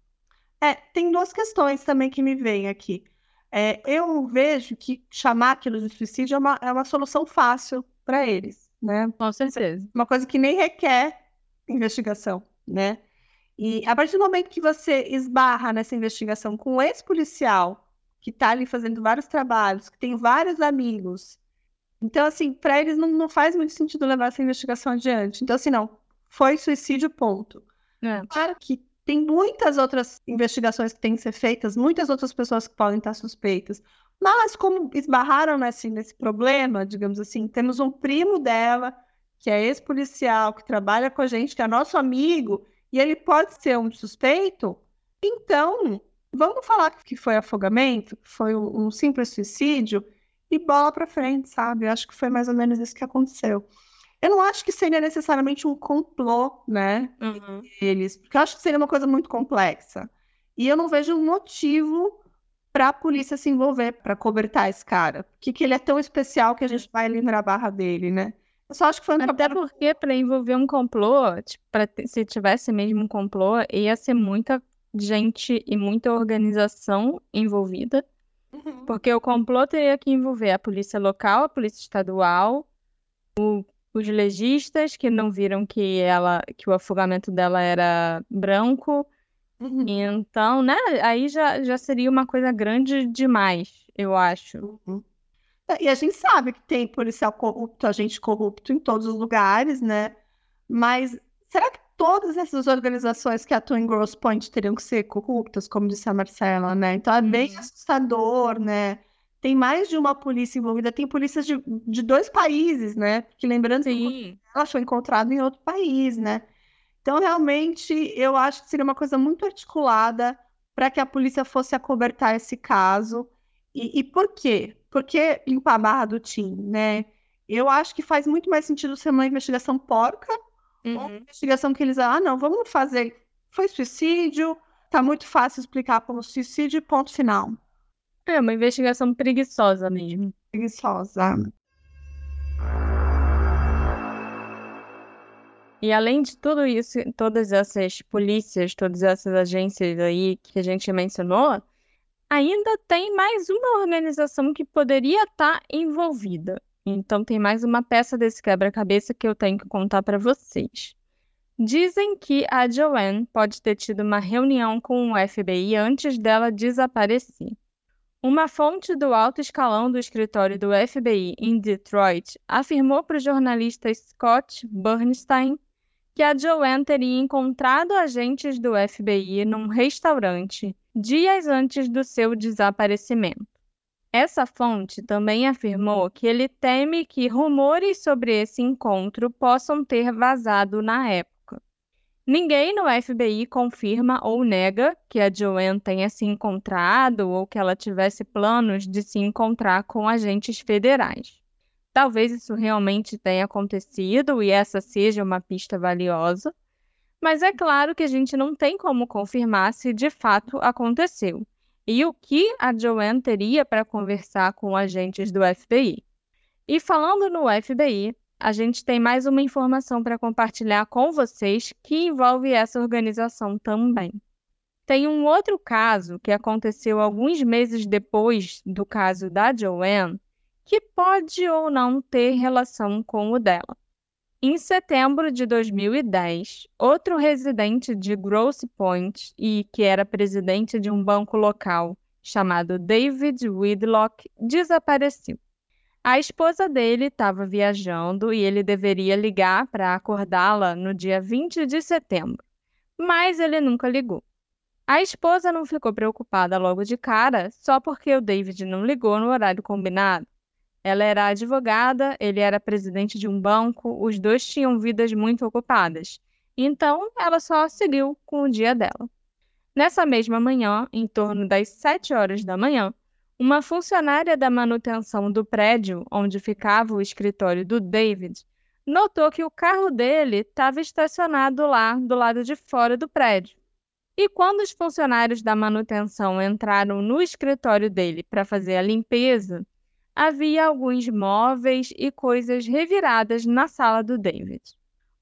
É, tem duas questões também que me vêm aqui. É, eu vejo que chamar aquilo de suicídio é uma, é uma solução fácil para eles, né? Com certeza. Uma coisa que nem requer investigação, né? E a partir do momento que você esbarra nessa investigação com um ex-policial que tá ali fazendo vários trabalhos, que tem vários amigos, então, assim, para eles não, não faz muito sentido levar essa investigação adiante. Então, assim, não, foi suicídio, ponto. É. Claro que tem muitas outras investigações que têm que ser feitas, muitas outras pessoas que podem estar suspeitas. Mas como esbarraram nesse, nesse problema, digamos assim, temos um primo dela, que é ex-policial, que trabalha com a gente, que é nosso amigo, e ele pode ser um suspeito, então vamos falar que foi afogamento, que foi um, um simples suicídio, e bola pra frente, sabe? Eu acho que foi mais ou menos isso que aconteceu. Eu não acho que seria necessariamente um complô, né? eles, porque eu acho que seria uma coisa muito complexa. E eu não vejo um motivo para a polícia se envolver para cobertar esse cara. Por que, que ele é tão especial que a gente vai livrar a barra dele, né? Eu só acho que foi um Até porque para envolver um complô, tipo, pra se tivesse mesmo um complô, ia ser muita gente e muita organização envolvida, Uhum. porque o complô teria que envolver a polícia local, a polícia estadual, o- os legistas que não viram que ela, que o afogamento dela era branco, Uhum. então, né? Aí já, já seria uma coisa grande demais, eu acho. Uhum. E a gente sabe que tem policial corrupto, agente corrupto em todos os lugares, né? Mas será que todas essas organizações que atuam em Gross Point teriam que ser corruptas, como disse a Marcela, né? Então é bem uhum. assustador, né? Tem mais de uma polícia envolvida, tem polícias de, de dois países, né? Porque lembrando Sim. que ela foi encontrada em outro país, né? Então, realmente, eu acho que seria uma coisa muito articulada para que a polícia fosse acobertar esse caso. E, e por quê? Por que limpar a barra do Tim, né? Eu acho que faz muito mais sentido ser uma investigação porca, uhum. uma investigação que eles, ah, não, vamos fazer, foi suicídio, tá muito fácil explicar como suicídio, ponto final. É uma investigação preguiçosa mesmo. Preguiçosa. E além de tudo isso, todas essas polícias, todas essas agências aí que a gente mencionou, ainda tem mais uma organização que poderia estar envolvida. Então tem mais uma peça desse quebra-cabeça que eu tenho que contar para vocês. Dizem que a Joanne pode ter tido uma reunião com o FBI antes dela desaparecer. Uma fonte do alto escalão do escritório do FBI em Detroit afirmou para o jornalista Scott Bernstein que a Joanne teria encontrado agentes do FBI num restaurante dias antes do seu desaparecimento. Essa fonte também afirmou que ele teme que rumores sobre esse encontro possam ter vazado na época. Ninguém no FBI confirma ou nega que a Joanne tenha se encontrado ou que ela tivesse planos de se encontrar com agentes federais. Talvez isso realmente tenha acontecido e essa seja uma pista valiosa, mas é claro que a gente não tem como confirmar se de fato aconteceu e o que a Joanne teria para conversar com agentes do FBI. E falando no FBI, a gente tem mais uma informação para compartilhar com vocês que envolve essa organização também. Tem um outro caso que aconteceu alguns meses depois do caso da Joanne, que pode ou não ter relação com o dela. Em setembro de 2010, outro residente de Grosse Point e que era presidente de um banco local chamado David Whitlock desapareceu. A esposa dele estava viajando e ele deveria ligar para acordá-la no dia 20 de setembro, mas ele nunca ligou. A esposa não ficou preocupada logo de cara só porque o David não ligou no horário combinado. Ela era advogada, ele era presidente de um banco, os dois tinham vidas muito ocupadas. Então, ela só seguiu com o dia dela. Nessa mesma manhã, em torno das 7 horas da manhã, uma funcionária da manutenção do prédio onde ficava o escritório do David notou que o carro dele estava estacionado lá do lado de fora do prédio. E quando os funcionários da manutenção entraram no escritório dele para fazer a limpeza, havia alguns móveis e coisas reviradas na sala do David.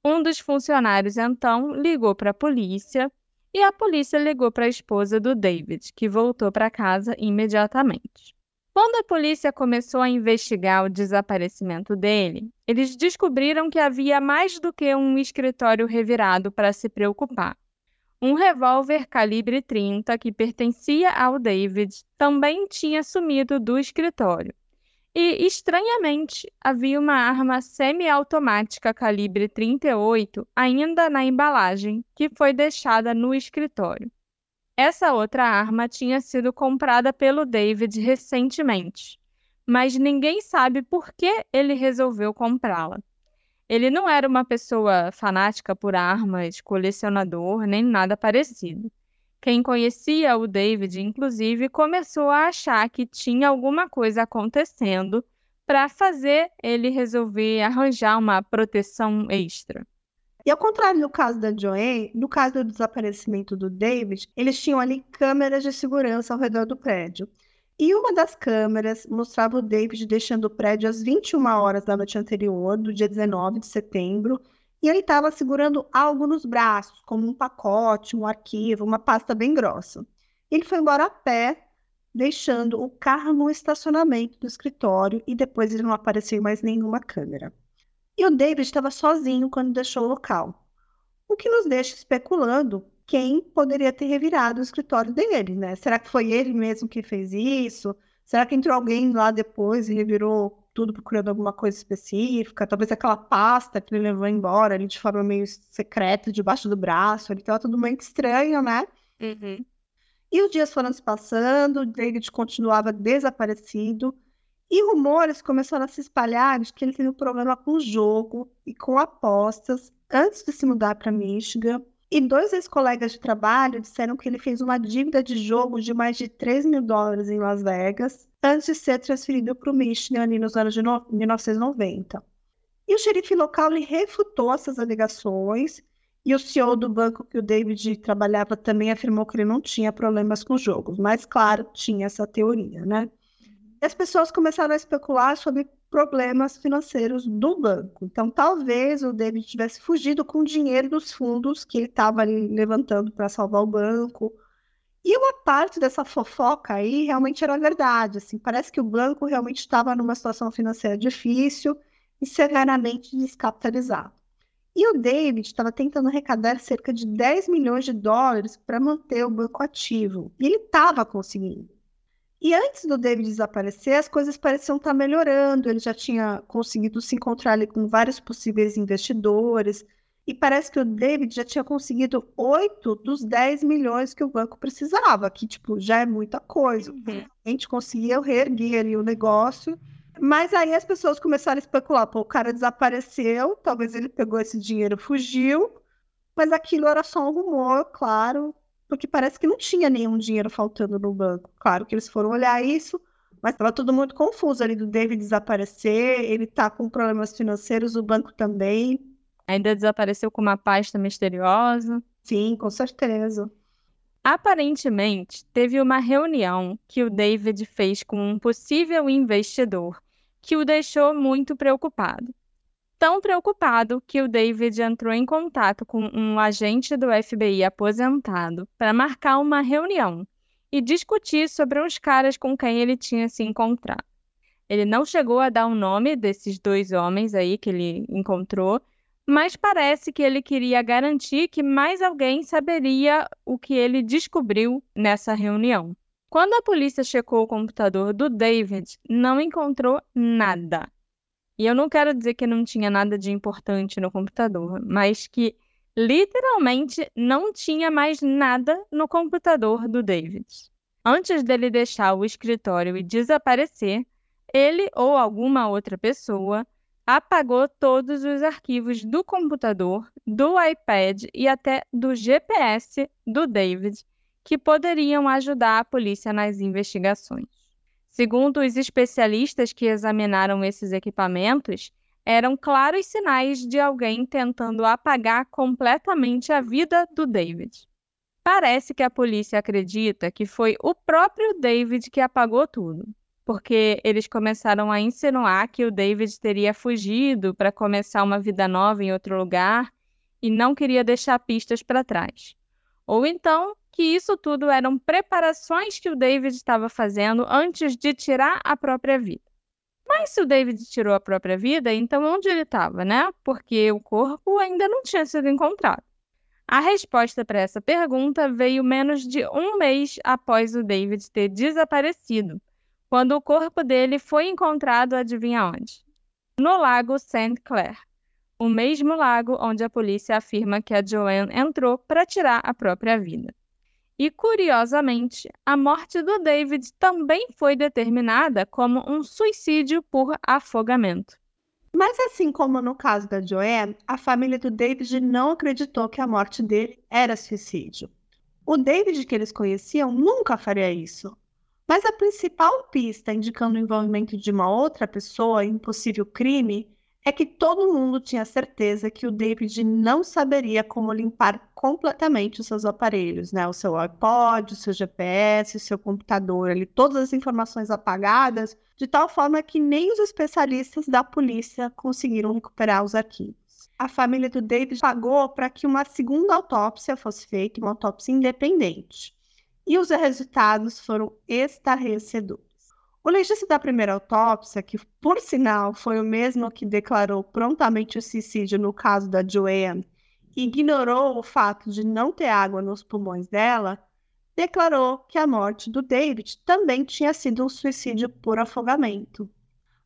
Um dos funcionários então ligou para a polícia e a polícia ligou para a esposa do David, que voltou para casa imediatamente. Quando a polícia começou a investigar o desaparecimento dele, eles descobriram que havia mais do que um escritório revirado para se preocupar. Um revólver calibre 30 que pertencia ao David também tinha sumido do escritório e, estranhamente, havia uma arma semiautomática calibre 38 ainda na embalagem, que foi deixada no escritório. Essa outra arma tinha sido comprada pelo David recentemente, mas ninguém sabe por que ele resolveu comprá-la. Ele não era uma pessoa fanática por armas, colecionador, nem nada parecido. Quem conhecia o David, inclusive, começou a achar que tinha alguma coisa acontecendo para fazer ele resolver arranjar uma proteção extra. E ao contrário no caso da Joanne, no caso do desaparecimento do David, eles tinham ali câmeras de segurança ao redor do prédio. E uma das câmeras mostrava o David deixando o prédio às 21 horas da noite anterior, do dia 19 de setembro, e ele estava segurando algo nos braços, como um pacote, um arquivo, uma pasta bem grossa. Ele foi embora a pé, deixando o carro no estacionamento do escritório e depois ele não apareceu mais nenhuma câmera. E o David estava sozinho quando deixou o local, o que nos deixa especulando quem poderia ter revirado o escritório dele, né? Será que foi ele mesmo que fez isso? Será que entrou alguém lá depois e revirou tudo procurando alguma coisa específica? Talvez aquela pasta que ele levou embora ali de forma meio secreta, debaixo do braço. Ele estava tudo muito estranho, né? Uhum. E os dias foram se passando, David continuava desaparecido. E rumores começaram a se espalhar de que ele teve um problema com o jogo e com apostas antes de se mudar para Michigan. E dois ex-colegas de trabalho disseram que ele fez uma dívida de jogo de mais de 3 mil dólares em Las Vegas antes de ser transferido para o Michigan nos anos de no... 1990. E o xerife local lhe refutou essas alegações e o CEO do banco que o David trabalhava também afirmou que ele não tinha problemas com jogos, mas claro, tinha essa teoria, né? as pessoas começaram a especular sobre problemas financeiros do banco. Então, talvez o David tivesse fugido com o dinheiro dos fundos que ele estava levantando para salvar o banco. E uma parte dessa fofoca aí realmente era verdade. Assim, parece que o banco realmente estava numa situação financeira difícil e severamente descapitalizado. E o David estava tentando arrecadar cerca de 10 milhões de dólares para manter o banco ativo. E ele estava conseguindo. E antes do David desaparecer, as coisas pareciam estar melhorando. Ele já tinha conseguido se encontrar ali com vários possíveis investidores. E parece que o David já tinha conseguido 8 dos 10 milhões que o banco precisava, que, tipo, já é muita coisa. Uhum. A gente conseguia reerguer ali o negócio. Mas aí as pessoas começaram a especular: pô, o cara desapareceu, talvez ele pegou esse dinheiro, fugiu. Mas aquilo era só um rumor, claro porque parece que não tinha nenhum dinheiro faltando no banco. Claro que eles foram olhar isso, mas estava tudo muito confuso ali do David desaparecer, ele está com problemas financeiros, o banco também. Ainda desapareceu com uma pasta misteriosa. Sim, com certeza. Aparentemente, teve uma reunião que o David fez com um possível investidor que o deixou muito preocupado tão preocupado que o David entrou em contato com um agente do FBI aposentado para marcar uma reunião e discutir sobre os caras com quem ele tinha se encontrado. Ele não chegou a dar o nome desses dois homens aí que ele encontrou, mas parece que ele queria garantir que mais alguém saberia o que ele descobriu nessa reunião. Quando a polícia checou o computador do David, não encontrou nada. E eu não quero dizer que não tinha nada de importante no computador, mas que literalmente não tinha mais nada no computador do David. Antes dele deixar o escritório e desaparecer, ele ou alguma outra pessoa apagou todos os arquivos do computador, do iPad e até do GPS do David que poderiam ajudar a polícia nas investigações. Segundo os especialistas que examinaram esses equipamentos, eram claros sinais de alguém tentando apagar completamente a vida do David. Parece que a polícia acredita que foi o próprio David que apagou tudo, porque eles começaram a insinuar que o David teria fugido para começar uma vida nova em outro lugar e não queria deixar pistas para trás. Ou então que isso tudo eram preparações que o David estava fazendo antes de tirar a própria vida. Mas se o David tirou a própria vida, então onde ele estava, né? Porque o corpo ainda não tinha sido encontrado. A resposta para essa pergunta veio menos de um mês após o David ter desaparecido, quando o corpo dele foi encontrado, adivinha onde? No lago St. Clair, o mesmo lago onde a polícia afirma que a Joanne entrou para tirar a própria vida. E, curiosamente, a morte do David também foi determinada como um suicídio por afogamento. Mas, assim como no caso da Joanne, a família do David não acreditou que a morte dele era suicídio. O David que eles conheciam nunca faria isso. Mas a principal pista indicando o envolvimento de uma outra pessoa em possível crime é que todo mundo tinha certeza que o David não saberia como limpar completamente os seus aparelhos, né? O seu iPod, o seu GPS, o seu computador, ali, todas as informações apagadas, de tal forma que nem os especialistas da polícia conseguiram recuperar os arquivos. A família do David pagou para que uma segunda autópsia fosse feita, uma autópsia independente. E os resultados foram estarrecedores. O legista da primeira autópsia, que por sinal foi o mesmo que declarou prontamente o suicídio no caso da Joanne, ignorou o fato de não ter água nos pulmões dela, declarou que a morte do David também tinha sido um suicídio por afogamento.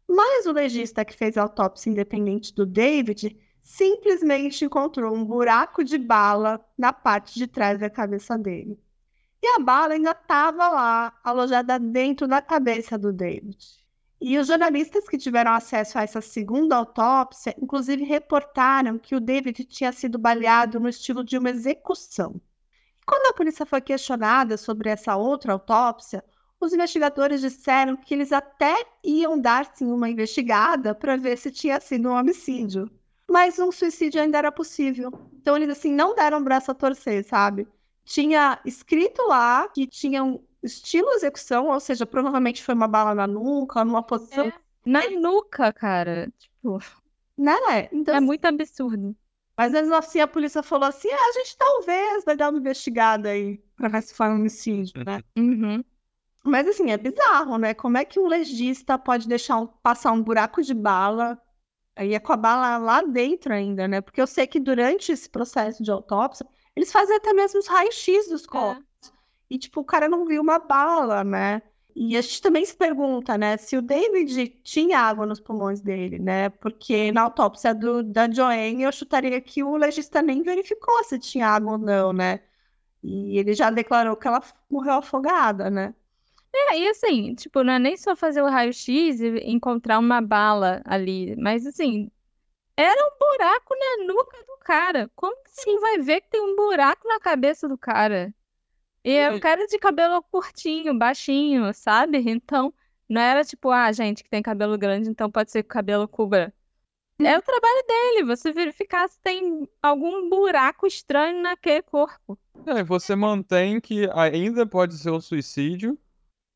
Mas o legista que fez a autópsia independente do David simplesmente encontrou um buraco de bala na parte de trás da cabeça dele. E a bala ainda estava lá, alojada dentro da cabeça do David. E os jornalistas que tiveram acesso a essa segunda autópsia, inclusive reportaram que o David tinha sido baleado no estilo de uma execução. Quando a polícia foi questionada sobre essa outra autópsia, os investigadores disseram que eles até iam dar sim uma investigada para ver se tinha sido um homicídio, mas um suicídio ainda era possível. Então eles assim não deram braço a torcer, sabe? Tinha escrito lá que tinha um estilo execução, ou seja, provavelmente foi uma bala na nuca, numa posição. É, na nuca, cara. Tipo. Né? Então, é muito absurdo. Mas mesmo assim a polícia falou assim: ah, a gente talvez vai dar uma investigada aí pra ver se foi um homicídio, né? Uhum. Mas assim, é bizarro, né? Como é que um legista pode deixar um, passar um buraco de bala e é com a bala lá dentro ainda, né? Porque eu sei que durante esse processo de autópsia, eles fazem até mesmo os raios-x dos é. corpos. É. E, tipo, o cara não viu uma bala, né? E a gente também se pergunta, né, se o David tinha água nos pulmões dele, né? Porque na autópsia do, da Joanne, eu chutaria que o legista nem verificou se tinha água ou não, né? E ele já declarou que ela morreu afogada, né? É, e assim, tipo, não é nem só fazer o raio-x e encontrar uma bala ali, mas assim, era um buraco na nuca do cara. Como que você não vai ver que tem um buraco na cabeça do cara? E é um cara de cabelo curtinho, baixinho, sabe? Então, não era tipo, ah, gente que tem cabelo grande, então pode ser que o cabelo cubra. É o trabalho dele, você verificar se tem algum buraco estranho naquele corpo. É, você mantém que ainda pode ser um suicídio.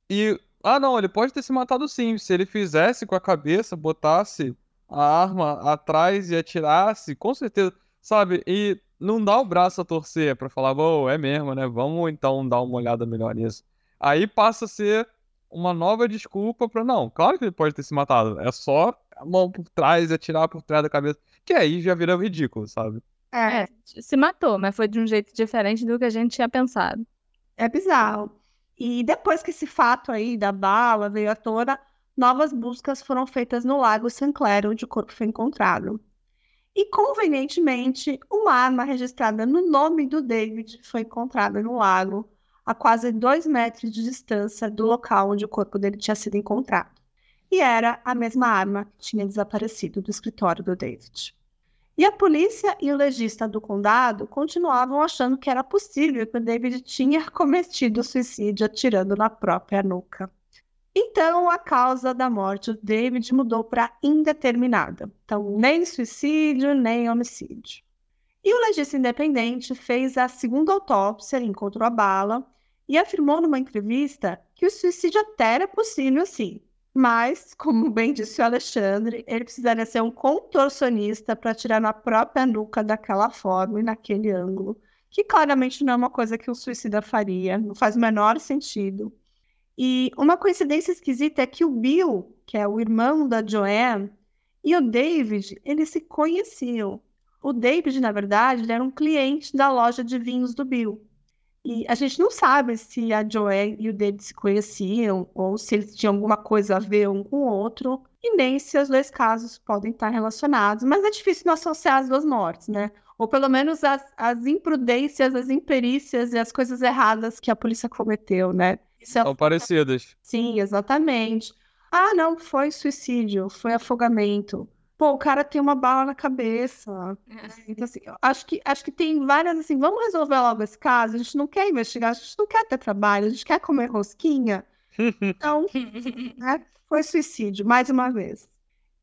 E. Ah, não, ele pode ter se matado sim. Se ele fizesse com a cabeça, botasse a arma atrás e atirasse, com certeza, sabe? E não dá o braço a torcer para falar, bom, é mesmo, né? Vamos então dar uma olhada melhor nisso. Aí passa a ser uma nova desculpa para não, claro que ele pode ter se matado, é só a mão por trás e atirar por trás da cabeça, que aí já vira ridículo, sabe? É, se matou, mas foi de um jeito diferente do que a gente tinha pensado. É bizarro. E depois que esse fato aí da bala veio à tona, novas buscas foram feitas no Lago Sinclair, onde o corpo foi encontrado. E, convenientemente, uma arma registrada no nome do David foi encontrada no lago, a quase dois metros de distância do local onde o corpo dele tinha sido encontrado. E era a mesma arma que tinha desaparecido do escritório do David. E a polícia e o legista do condado continuavam achando que era possível que o David tinha cometido suicídio atirando na própria nuca. Então, a causa da morte do David mudou para indeterminada. Então, nem suicídio, nem homicídio. E o legista independente fez a segunda autópsia, encontrou a bala e afirmou numa entrevista que o suicídio até era possível, sim. Mas, como bem disse o Alexandre, ele precisaria ser um contorcionista para atirar na própria nuca daquela forma e naquele ângulo, que claramente não é uma coisa que o suicida faria, não faz o menor sentido. E uma coincidência esquisita é que o Bill, que é o irmão da Joanne, e o David, eles se conheciam. O David, na verdade, era um cliente da loja de vinhos do Bill. E a gente não sabe se a Joanne e o David se conheciam ou se eles tinham alguma coisa a ver um com o outro, e nem se os dois casos podem estar relacionados. Mas é difícil não associar as duas mortes, né? Ou pelo menos as, as imprudências, as imperícias e as coisas erradas que a polícia cometeu, né? São parecidas. Sim, exatamente. Ah, não, foi suicídio, foi afogamento. Pô, o cara tem uma bala na cabeça. É. Então, assim, acho que, acho que tem várias, assim, vamos resolver logo esse caso. A gente não quer investigar, a gente não quer ter trabalho, a gente quer comer rosquinha. Então, né, foi suicídio, mais uma vez.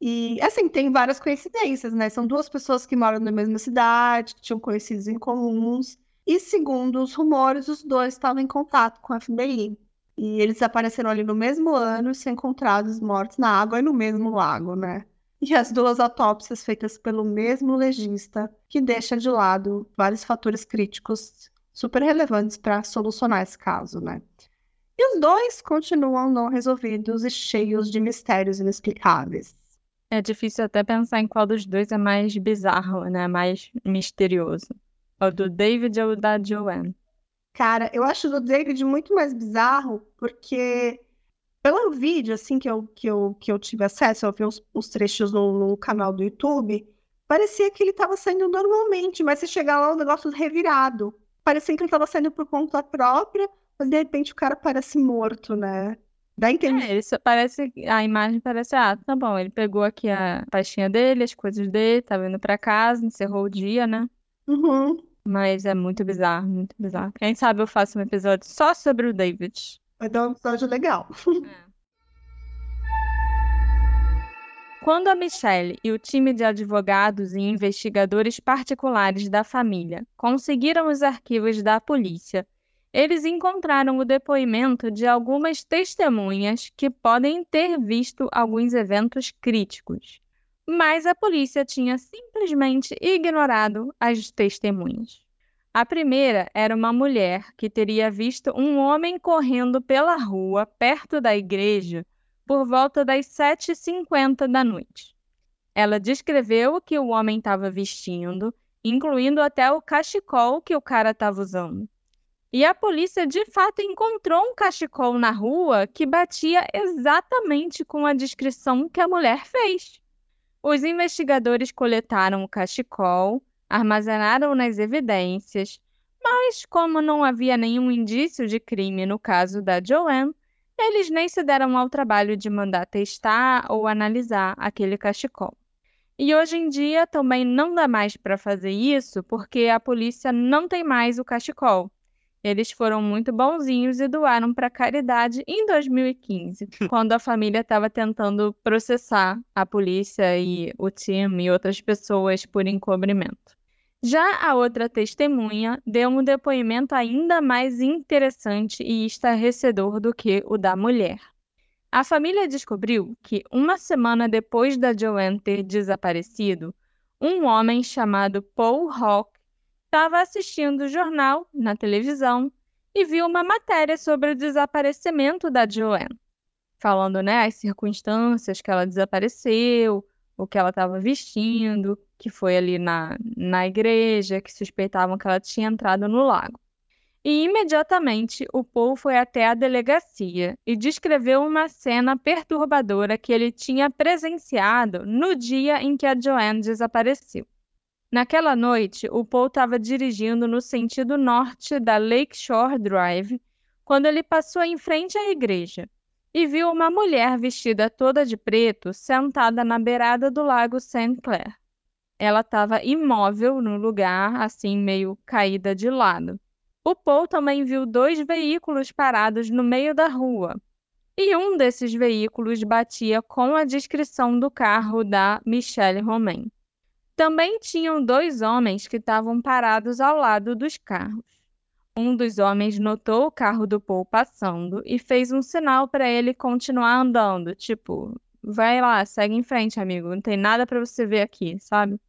E, assim, tem várias coincidências, né? São duas pessoas que moram na mesma cidade, que tinham conhecidos em comuns. E, segundo os rumores, os dois estavam em contato com a FBI. E eles apareceram ali no mesmo ano e encontrados mortos na água e no mesmo lago, né? E as duas autópsias feitas pelo mesmo legista, que deixa de lado vários fatores críticos super relevantes para solucionar esse caso, né? E os dois continuam não resolvidos e cheios de mistérios inexplicáveis. É difícil até pensar em qual dos dois é mais bizarro, né? Mais misterioso. O do David ou o da Joanne? Cara, eu acho do David muito mais bizarro, porque pelo vídeo, assim, que eu, que eu, que eu tive acesso, eu vi os, os trechos no, no canal do YouTube, parecia que ele estava saindo normalmente, mas se chegar lá, o negócio revirado. Parecia que ele estava saindo por conta própria, mas de repente o cara parece morto, né? Dá a entender. É, ele parece, a imagem parece, ah, tá bom, ele pegou aqui a pastinha dele, as coisas dele, tava indo pra casa, encerrou o dia, né? Uhum. Mas é muito bizarro, muito bizarro. Quem sabe eu faço um episódio só sobre o David. Vai dar um episódio legal. Quando a Michelle e o time de advogados e investigadores particulares da família conseguiram os arquivos da polícia, eles encontraram o depoimento de algumas testemunhas que podem ter visto alguns eventos críticos. Mas a polícia tinha simplesmente ignorado as testemunhas. A primeira era uma mulher que teria visto um homem correndo pela rua perto da igreja por volta das 7h50 da noite. Ela descreveu o que o homem estava vestindo, incluindo até o cachecol que o cara estava usando. E a polícia de fato encontrou um cachecol na rua que batia exatamente com a descrição que a mulher fez. Os investigadores coletaram o cachecol, armazenaram nas evidências, mas como não havia nenhum indício de crime no caso da Joanne, eles nem se deram ao trabalho de mandar testar ou analisar aquele cachecol. E hoje em dia também não dá mais para fazer isso porque a polícia não tem mais o cachecol. Eles foram muito bonzinhos e doaram para caridade em 2015, quando a família estava tentando processar a polícia e o time e outras pessoas por encobrimento. Já a outra testemunha deu um depoimento ainda mais interessante e estarrecedor do que o da mulher. A família descobriu que, uma semana depois da Joanne ter desaparecido, um homem chamado Paul Hawk estava assistindo o jornal na televisão e viu uma matéria sobre o desaparecimento da Joanne, falando né, as circunstâncias que ela desapareceu, o que ela estava vestindo, que foi ali na, na igreja, que suspeitavam que ela tinha entrado no lago. E imediatamente o Paul foi até a delegacia e descreveu uma cena perturbadora que ele tinha presenciado no dia em que a Joanne desapareceu. Naquela noite, o Paul estava dirigindo no sentido norte da Lakeshore Drive quando ele passou em frente à igreja e viu uma mulher vestida toda de preto sentada na beirada do lago St. Clair. Ela estava imóvel no lugar, assim meio caída de lado. O Paul também viu dois veículos parados no meio da rua. E um desses veículos batia com a descrição do carro da Michelle Romain. Também tinham dois homens que estavam parados ao lado dos carros. Um dos homens notou o carro do Paul passando e fez um sinal para ele continuar andando, tipo, vai lá, segue em frente, amigo, não tem nada para você ver aqui, sabe?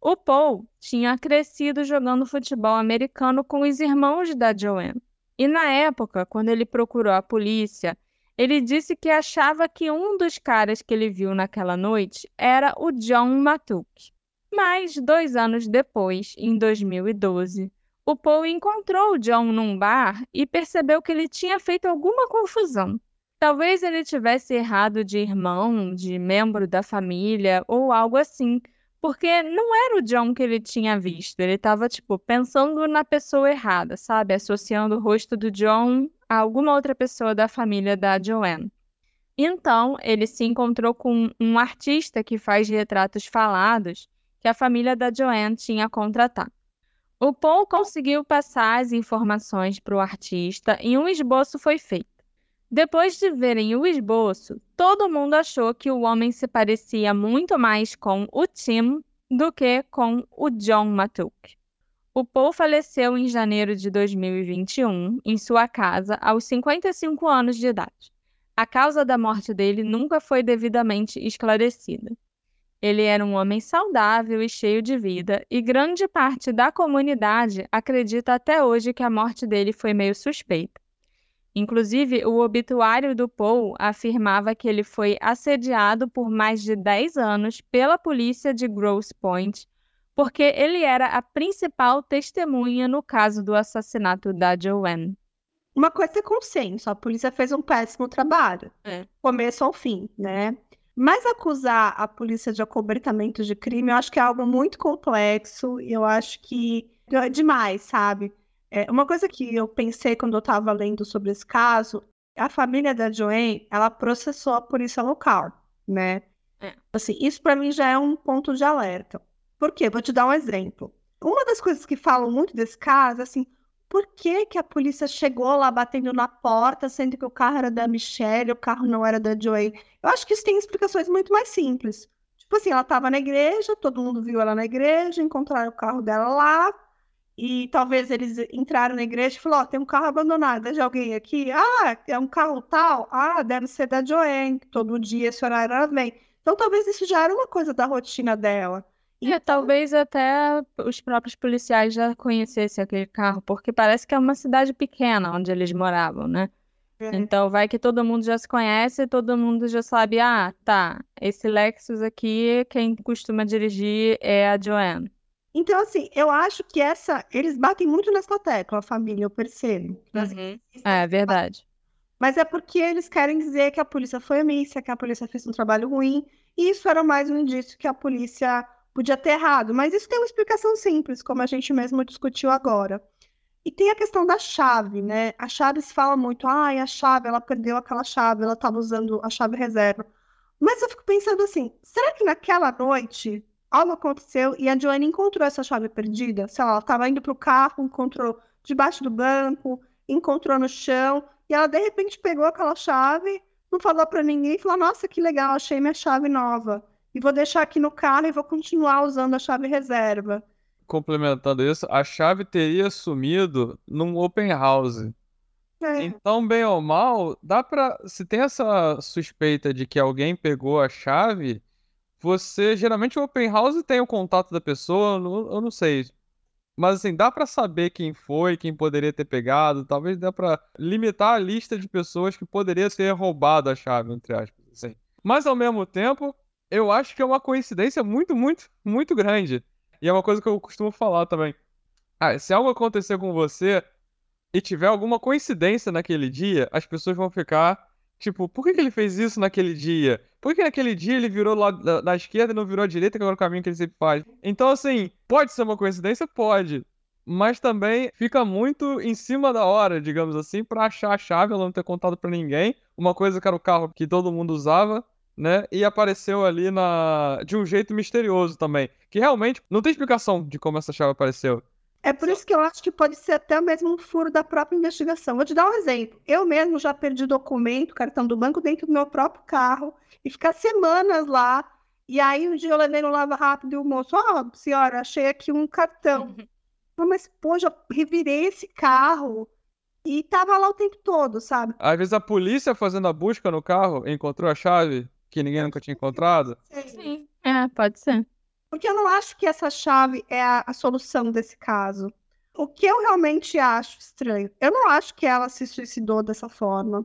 O Paul tinha crescido jogando futebol americano com os irmãos da Joanne. E na época, quando ele procurou a polícia, ele disse que achava que um dos caras que ele viu naquela noite era o John Matuk. Mas, dois anos depois, em 2012, o Paul encontrou o John num bar e percebeu que ele tinha feito alguma confusão. Talvez ele tivesse errado de irmão, de membro da família ou algo assim, porque não era o John que ele tinha visto. Ele estava, tipo, pensando na pessoa errada, sabe? Associando o rosto do John a alguma outra pessoa da família da Joanne. Então, ele se encontrou com um artista que faz retratos falados que a família da Joanne tinha contratado. O Paul conseguiu passar as informações para o artista e um esboço foi feito. Depois de verem o esboço, todo mundo achou que o homem se parecia muito mais com o Tim do que com o John Matuk. O Paul faleceu em janeiro de 2021 em sua casa aos 55 anos de idade. A causa da morte dele nunca foi devidamente esclarecida. Ele era um homem saudável e cheio de vida, e grande parte da comunidade acredita até hoje que a morte dele foi meio suspeita. Inclusive, o obituário do Paul afirmava que ele foi assediado por mais de 10 anos pela polícia de Grosse Pointe, porque ele era a principal testemunha no caso do assassinato da Joanne. Uma coisa é consenso, a polícia fez um péssimo trabalho, É. começo ao fim, né? Mas acusar a polícia de acobertamento de crime, eu acho que é algo muito complexo e eu acho que é demais, sabe? É, uma coisa que eu pensei quando eu estava lendo sobre esse caso, a família da Joanne, ela processou a polícia local, né? É. Assim, isso para mim já é um ponto de alerta. Por quê? Vou te dar um exemplo. Uma das coisas que falam muito desse caso, assim, por que, que a polícia chegou lá batendo na porta, sendo que o carro era da Michelle, o carro não era da Joey? Eu acho que isso tem explicações muito mais simples. Tipo assim, ela estava na igreja, todo mundo viu ela na igreja, encontraram o carro dela lá, e talvez eles entraram na igreja e falaram, ó, tem um carro abandonado, é de alguém aqui? Ah, é um carro tal? Ah, deve ser da Joanne, todo dia esse horário ela vem. Então talvez isso já era uma coisa da rotina dela. E talvez até os próprios policiais já conhecessem aquele carro, porque parece que é uma cidade pequena onde eles moravam, né? É. Então vai que todo mundo já se conhece, todo mundo já sabe, ah, tá, esse Lexus aqui, quem costuma dirigir é a Joanne. Então, assim, eu acho que essa. Eles batem muito nessa tecla, a família, eu percebo. É verdade. Mas é porque eles querem dizer que a polícia foi omissa, que a polícia fez um trabalho ruim, e isso era mais um indício que a polícia podia ter errado. Mas isso tem uma explicação simples, como a gente mesmo discutiu agora. E tem a questão da chave, né? A chave se fala muito, ai, a chave, ela perdeu aquela chave, ela estava usando a chave reserva. Mas eu fico pensando assim, será que naquela noite algo aconteceu e a Joanne encontrou essa chave perdida? Sei lá, ela estava indo para o carro, encontrou debaixo do banco, encontrou no chão, e ela de repente pegou aquela chave, não falou para ninguém, e falou: Nossa, que legal, achei minha chave nova. E vou deixar aqui no carro e vou continuar usando a chave reserva. Complementando isso, a chave teria sumido num open house. É, Então, bem ou mal, dá pra. Se tem essa suspeita de que alguém pegou a chave, você. Geralmente o open house tem o contato da pessoa, eu não, sei. Mas assim, dá pra saber quem foi, quem poderia ter pegado. Talvez dá pra limitar a lista de pessoas que poderia ter roubado a chave, entre aspas. Assim. Mas ao mesmo tempo, eu acho que é uma coincidência muito, muito, muito grande. E é uma coisa que eu costumo falar também. Ah, se algo acontecer com você e tiver alguma coincidência naquele dia, as pessoas vão ficar tipo, por que, que ele fez isso naquele dia? Por que, que naquele dia ele virou lá da, da esquerda e não virou à direita, que é o caminho que ele sempre faz? Então, assim, pode ser uma coincidência? Pode. Mas também fica muito em cima da hora, digamos assim, pra achar a chave, ela não ter contado pra ninguém. Uma coisa que era o carro que todo mundo usava, né? E apareceu ali na de um jeito misterioso também. Que realmente não tem explicação de como essa chave apareceu. É por isso que eu acho que pode ser até mesmo um furo da própria investigação. Vou te dar um exemplo. Eu mesmo já perdi documento, cartão do banco dentro do meu próprio carro e ficar semanas lá. E aí um dia eu levei no Lava Rápido e o moço, ó, senhora, achei aqui um cartão. Não, Mas, pô, já revirei esse carro e tava lá o tempo todo, sabe? Às vezes a polícia fazendo a busca no carro encontrou a chave que ninguém nunca tinha encontrado. Sim. É, pode ser. Porque eu não acho que essa chave é a, a solução desse caso. O que eu realmente acho estranho, eu não acho que ela se suicidou dessa forma.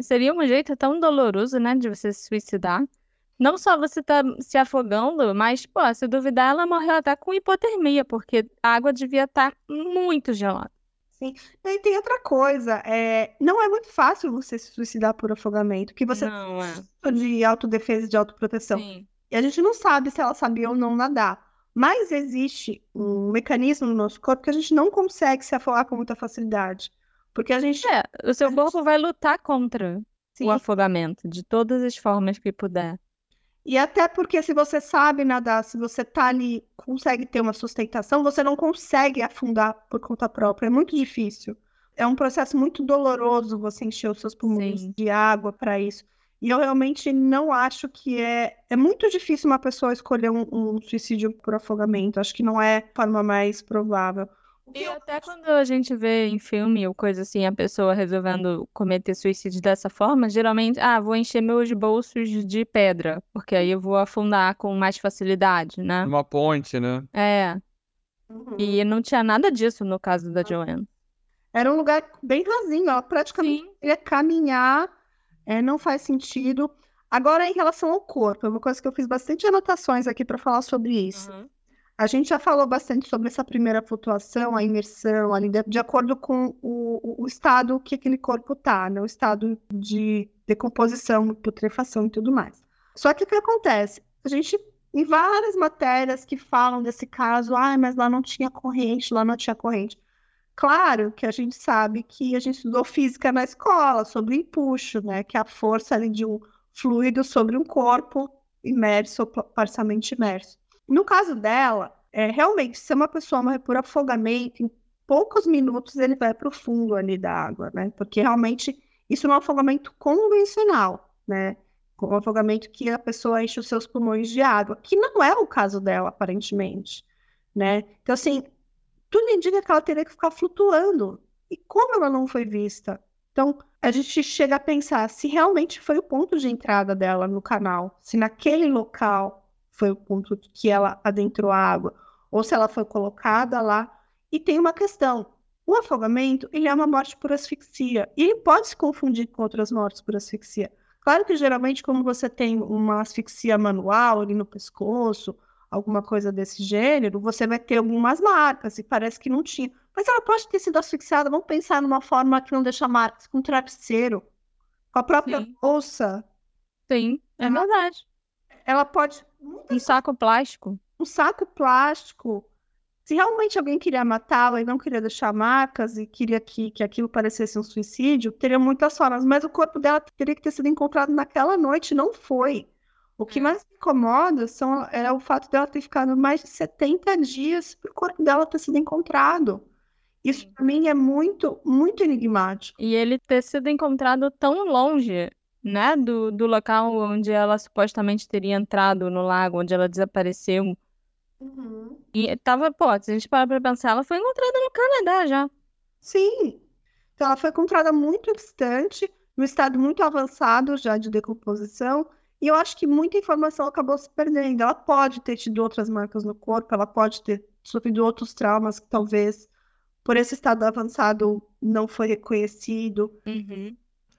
Seria um jeito tão doloroso, né, de você se suicidar. Não só você tá se afogando, mas, pô, se duvidar, ela morreu até com hipotermia, porque a água devia estar muito gelada. E aí tem outra coisa, é, não é muito fácil você se suicidar por afogamento, porque você Não, é. precisa de autodefesa e de autoproteção. Sim. E a gente não sabe se ela sabia ou não nadar. Mas existe um mecanismo no nosso corpo que a gente não consegue se afogar com muita facilidade. Porque a gente. É, o seu corpo vai lutar contra Sim. o afogamento de todas as formas que puder. E até porque se você sabe nadar, se você tá ali, consegue ter uma sustentação, você não consegue afundar por conta própria. É muito difícil. É um processo muito doloroso você encher os seus pulmões Sim. de água para isso. E eu realmente não acho que é. É muito difícil uma pessoa escolher um, um suicídio por afogamento. Acho que não é a forma mais provável. E eu- até quando a gente vê em filme ou coisa assim, a pessoa resolvendo cometer suicídio dessa forma, geralmente, ah, vou encher meus bolsos de pedra, porque aí eu vou afundar com mais facilidade, né? Uma ponte, né? É, Uhum. e não tinha nada disso no caso da Joanne. Era um lugar bem rasinho, ela praticamente ia caminhar, é, não faz sentido. Agora, em relação ao corpo, é uma coisa que eu fiz bastante anotações aqui para falar sobre isso. A a gente já falou bastante sobre essa primeira flutuação, a imersão, ali, de, de acordo com o, o, estado que aquele corpo está, né? o estado de decomposição, putrefação e tudo mais. Só que o que acontece? A gente, em várias matérias que falam desse caso, ah, mas lá não tinha corrente, lá não tinha corrente. Claro que a gente sabe que a gente estudou física na escola, sobre empuxo, né? Que é a força ali de um fluido sobre um corpo imerso ou parcialmente imerso. No caso dela, é, realmente, se uma pessoa morre por afogamento, em poucos minutos ele vai para o fundo ali da água, né? Porque realmente isso não é um afogamento convencional, né? Um afogamento que a pessoa enche os seus pulmões de água, que não é o caso dela, aparentemente, né? Então, assim, tudo indica que ela teria que ficar flutuando. E como ela não foi vista? Então, a gente chega a pensar se realmente foi o ponto de entrada dela no canal, se naquele local foi o ponto que ela adentrou a água, ou se ela foi colocada lá. E tem uma questão: o afogamento ele é uma morte por asfixia, e ele pode se confundir com outras mortes por asfixia. Claro que geralmente, como você tem uma asfixia manual ali no pescoço, alguma coisa desse gênero, você vai ter algumas marcas, e parece que não tinha. Mas ela pode ter sido asfixiada, vamos pensar numa forma que não deixa marcas, com travesseiro, com a própria Sim. bolsa. Sim, é verdade. Ela pode. Um saco plástico. Um saco plástico. Se realmente alguém queria matá-la e não queria deixar marcas e queria que, que aquilo parecesse um suicídio, teria muitas formas, mas o corpo dela teria que ter sido encontrado naquela noite, não foi. O que mais me incomoda são, é o fato dela ter ficado mais de 70 dias para o corpo dela ter sido encontrado. Isso para mim é muito, muito enigmático. E ele ter sido encontrado tão longe, né, do, do local onde ela supostamente teria entrado no lago, onde ela desapareceu. Uhum. E tava, pô, se a gente parar pra pensar, ela foi encontrada no Canadá já. Sim. Então ela foi encontrada muito distante, no estado muito avançado já de decomposição. E eu acho que muita informação acabou se perdendo. Ela pode ter tido outras marcas no corpo, ela pode ter sofrido outros traumas que talvez por esse estado avançado não foi reconhecido. Uhum.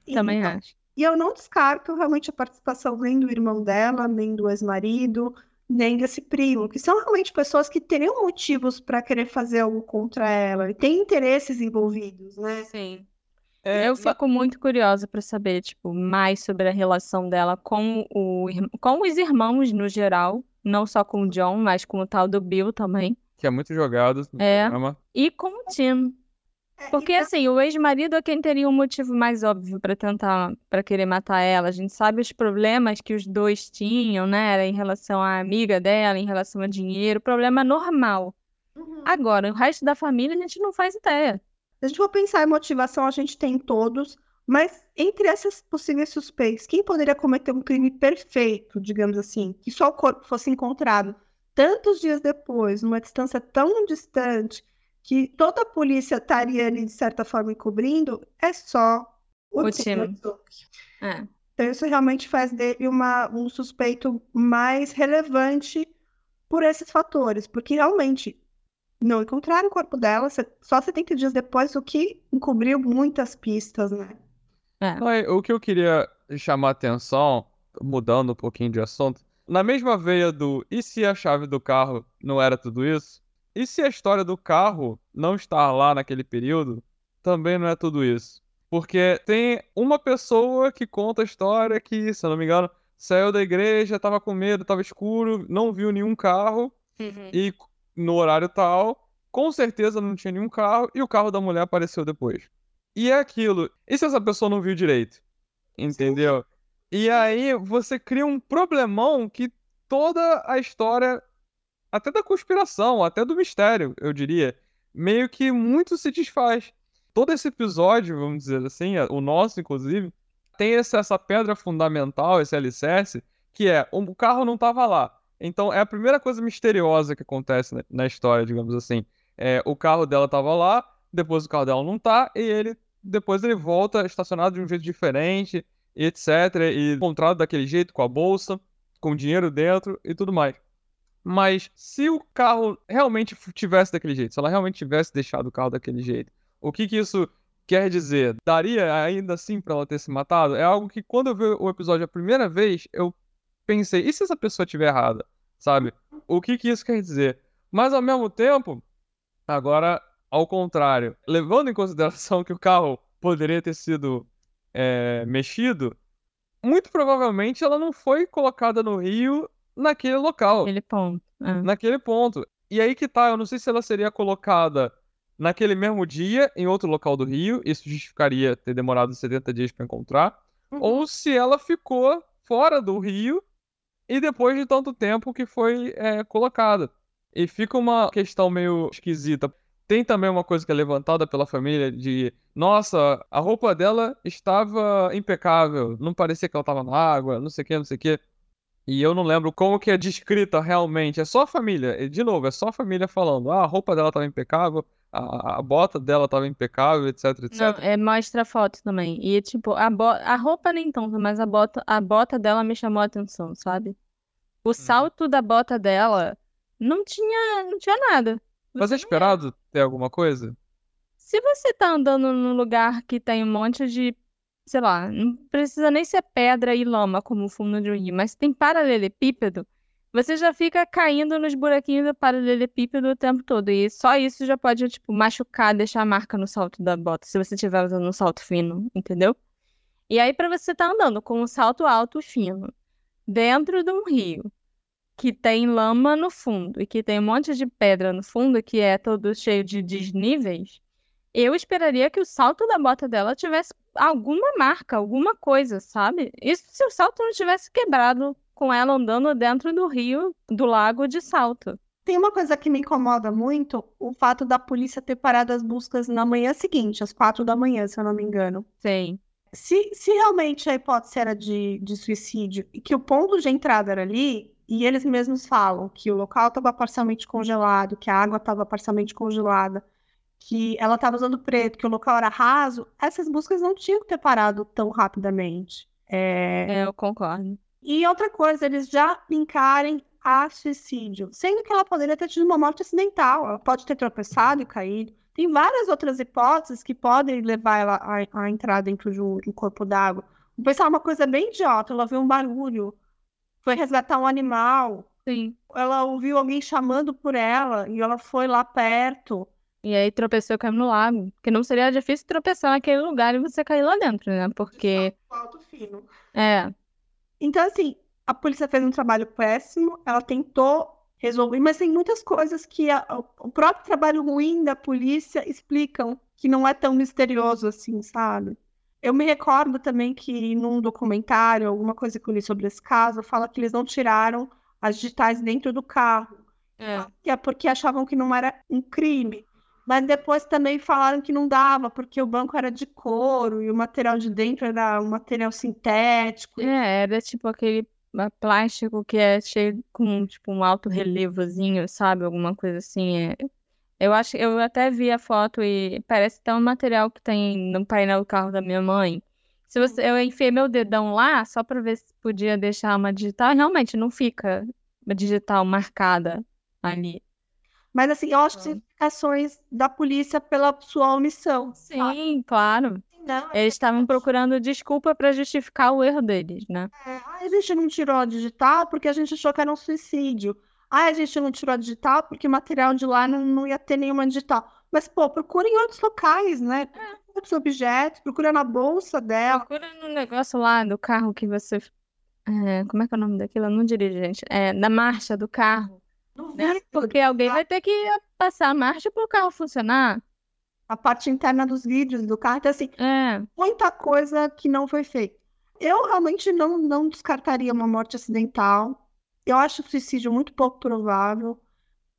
E, Também acho. E eu não descarto realmente a participação nem do irmão dela, nem do ex-marido, nem desse primo, que são realmente pessoas que teriam motivos para querer fazer algo contra ela e têm interesses envolvidos, né? Sim. É, Eu fico muito curiosa pra saber, tipo, mais sobre a relação dela com o, com os irmãos no geral, não só com o John, mas com o tal do Bill também, que é muito jogado no É. programa. e com o Tim. É, Porque e- assim, o ex-marido é quem teria um motivo mais óbvio pra tentar, pra querer matar ela. A gente sabe os problemas que os dois tinham, né? Era em relação à amiga dela, em relação a dinheiro, problema normal. Uhum. Agora, o resto da família a gente não faz ideia. Se a gente for pensar em motivação, a gente tem todos, mas entre essas possíveis suspeitos, quem poderia cometer um crime perfeito, digamos assim, que só o corpo fosse encontrado tantos dias depois, numa distância tão distante, que toda a polícia estaria ali, de certa forma, encobrindo, é só o, O Tim Tim. Herzog. É. Então, isso realmente faz dele uma, um suspeito mais relevante por esses fatores, porque realmente não encontraram o corpo dela só 70 dias depois, o que encobriu muitas pistas, né? É. O que eu queria chamar a atenção, mudando um pouquinho de assunto, na mesma veia do e se a chave do carro não era tudo isso? E se a história do carro não estar lá naquele período, também não é tudo isso? Porque tem uma pessoa que conta a história que, se eu não me engano, saiu da igreja, tava com medo, tava escuro, não viu nenhum carro e no horário tal, com certeza não tinha nenhum carro e o carro da mulher apareceu depois. E é aquilo. E se essa pessoa não viu direito? Entendeu? E aí você cria um problemão que toda a história, até da conspiração, até do mistério, eu diria, meio que muito se desfaz. Todo esse episódio, vamos dizer assim, o nosso inclusive, tem essa pedra fundamental, esse alicerce, que é o carro não estava lá. Então é a primeira coisa misteriosa que acontece na, história, digamos assim. É, o carro dela estava lá, depois o carro dela não tá, e ele depois ele volta estacionado de um jeito diferente, etc. E encontrado daquele jeito, com a bolsa, com dinheiro dentro e tudo mais. Mas se o carro realmente tivesse daquele jeito, se ela realmente tivesse deixado o carro daquele jeito, o que que isso quer dizer? Daria ainda assim pra ela ter se matado? É algo que quando eu vi o episódio a primeira vez, eu pensei, e se essa pessoa estiver errada? Sabe? O que que isso quer dizer? Mas ao mesmo tempo, agora ao contrário, levando em consideração que o carro poderia ter sido é, mexido, muito provavelmente ela não foi colocada no rio naquele local. Aquele ponto. É. Naquele ponto. E aí que tá, eu não sei se ela seria colocada naquele mesmo dia em outro local do Rio, isso justificaria ter demorado 70 dias para encontrar, uhum. ou se ela ficou fora do Rio e depois de tanto tempo que foi é, colocada. E fica uma questão meio esquisita. Tem também uma coisa que é levantada pela família de, nossa, a roupa dela estava impecável, não parecia que ela estava na água, não sei o que, não sei o que. E eu não lembro como que é descrita realmente. É só a família. De novo, é só a família falando. Ah, a roupa dela estava impecável, a, a, bota dela estava impecável, etc, etc. Não, é, mostra a foto também. E, tipo, a, bo... a roupa nem tanto, mas a bota, a bota dela me chamou a atenção, sabe? O uhum. salto da bota dela não tinha, não tinha nada. Mas é esperado ter alguma coisa? Se você tá andando num lugar que tem um monte de sei lá, não precisa nem ser pedra e lama como o fundo de um rio, mas tem paralelepípedo, você já fica caindo nos buraquinhos do paralelepípedo o tempo todo. E só isso já pode, tipo, machucar, deixar marca no salto da bota, se você estiver usando um salto fino, entendeu? E aí, para você estar tá andando com um salto alto fino, dentro de um rio, que tem lama no fundo e que tem um monte de pedra no fundo, que é todo cheio de desníveis, eu esperaria que o salto da bota dela tivesse alguma marca, alguma coisa, sabe? Isso se o salto não tivesse quebrado com ela andando dentro do rio, do lago de salto. Tem uma coisa que me incomoda muito, o fato da polícia ter parado as buscas na manhã seguinte, às quatro da manhã, se eu não me engano. Sim. Se, se realmente a hipótese era de, de suicídio e que o ponto de entrada era ali, e eles mesmos falam que o local estava parcialmente congelado, que a água estava parcialmente congelada, que ela estava usando preto, que o local era raso, essas buscas não tinham que ter parado tão rapidamente. É... é eu concordo. E outra coisa, eles já linkarem a suicídio, sendo que ela poderia ter tido uma morte acidental, ela pode ter tropeçado e caído. Tem várias outras hipóteses que podem levar ela a, a entrar dentro de um, de um corpo d'água. Vou pensar uma coisa bem idiota, ela viu um barulho, foi resgatar um animal. Sim. Ela ouviu alguém chamando por ela e ela foi lá perto. E aí tropeçou e caiu no lago. Porque não seria difícil tropeçar naquele lugar e você cair lá dentro, né? Porque. Alto fino. É. Então, assim, a polícia fez um trabalho péssimo, ela tentou resolver, mas tem muitas coisas que a, o próprio trabalho ruim da polícia explicam que não é tão misterioso assim, sabe? Eu me recordo também que num documentário, alguma coisa que eu li sobre esse caso, fala que eles não tiraram as digitais dentro do carro. É. Que é porque achavam que não era um crime. Mas depois também falaram que não dava, porque o banco era de couro e o material de dentro era um material sintético. É, era tipo aquele plástico que é cheio com tipo um alto relevozinho, sabe? Alguma coisa assim. É... Eu acho, eu até vi a foto e parece até um material que tem no painel do carro da minha mãe. Se você, eu enfiei meu dedão lá só para ver se podia deixar uma digital, realmente não fica uma digital marcada ali. Mas assim, eu acho que explicações da polícia pela sua omissão. Sim, sabe? claro. Não, é Eles estavam procurando desculpa para justificar o erro deles, né? É, a gente não tirou a digital porque a gente achou que era um suicídio. Ah, a gente não tirou a digital porque o material de lá não, não ia ter nenhuma digital. Mas, pô, procura em outros locais, né? É. Outros objetos, procura na bolsa dela. Procura no negócio lá do carro que você. É, como é que é o nome daquilo? Eu não dirijo, gente. É, da marcha do carro. Né? Porque alguém vai ter que passar a marcha para o carro funcionar. A parte interna dos vídeos do carro. Então, assim, é. muita coisa que não foi feita. Eu realmente não, não descartaria uma morte acidental. Eu acho o suicídio muito pouco provável.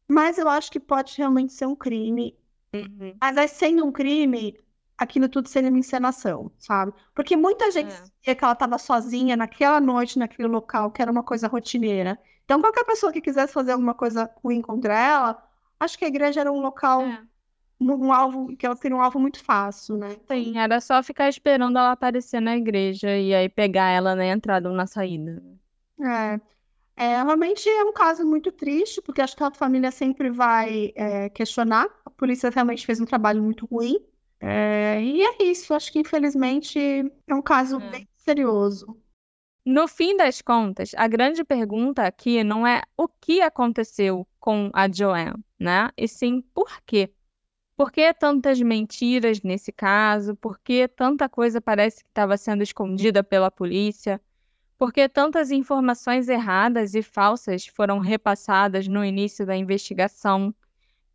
Mas eu acho que pode realmente ser um crime. Uhum. Mas aí, sendo um crime, aquilo tudo seria uma encenação, sabe? Porque muita gente é. sabia que ela estava sozinha naquela noite, naquele local, que era uma coisa rotineira. Então, qualquer pessoa que quisesse fazer alguma coisa ruim contra ela, acho que a igreja era um local, é. um, alvo, que ela seria um alvo muito fácil, né? Sim, era só ficar esperando ela aparecer na igreja e aí pegar ela na entrada ou na saída. É. É, realmente é um caso muito triste, porque acho que a família sempre vai é, questionar. A polícia realmente fez um trabalho muito ruim. É, e é isso, acho que infelizmente é um caso é. bem serioso. No fim das contas, a grande pergunta aqui não é o que aconteceu com a Joanne, né? E sim por quê. Por que tantas mentiras nesse caso? Por que tanta coisa parece que estava sendo escondida pela polícia? Por que tantas informações erradas e falsas foram repassadas no início da investigação?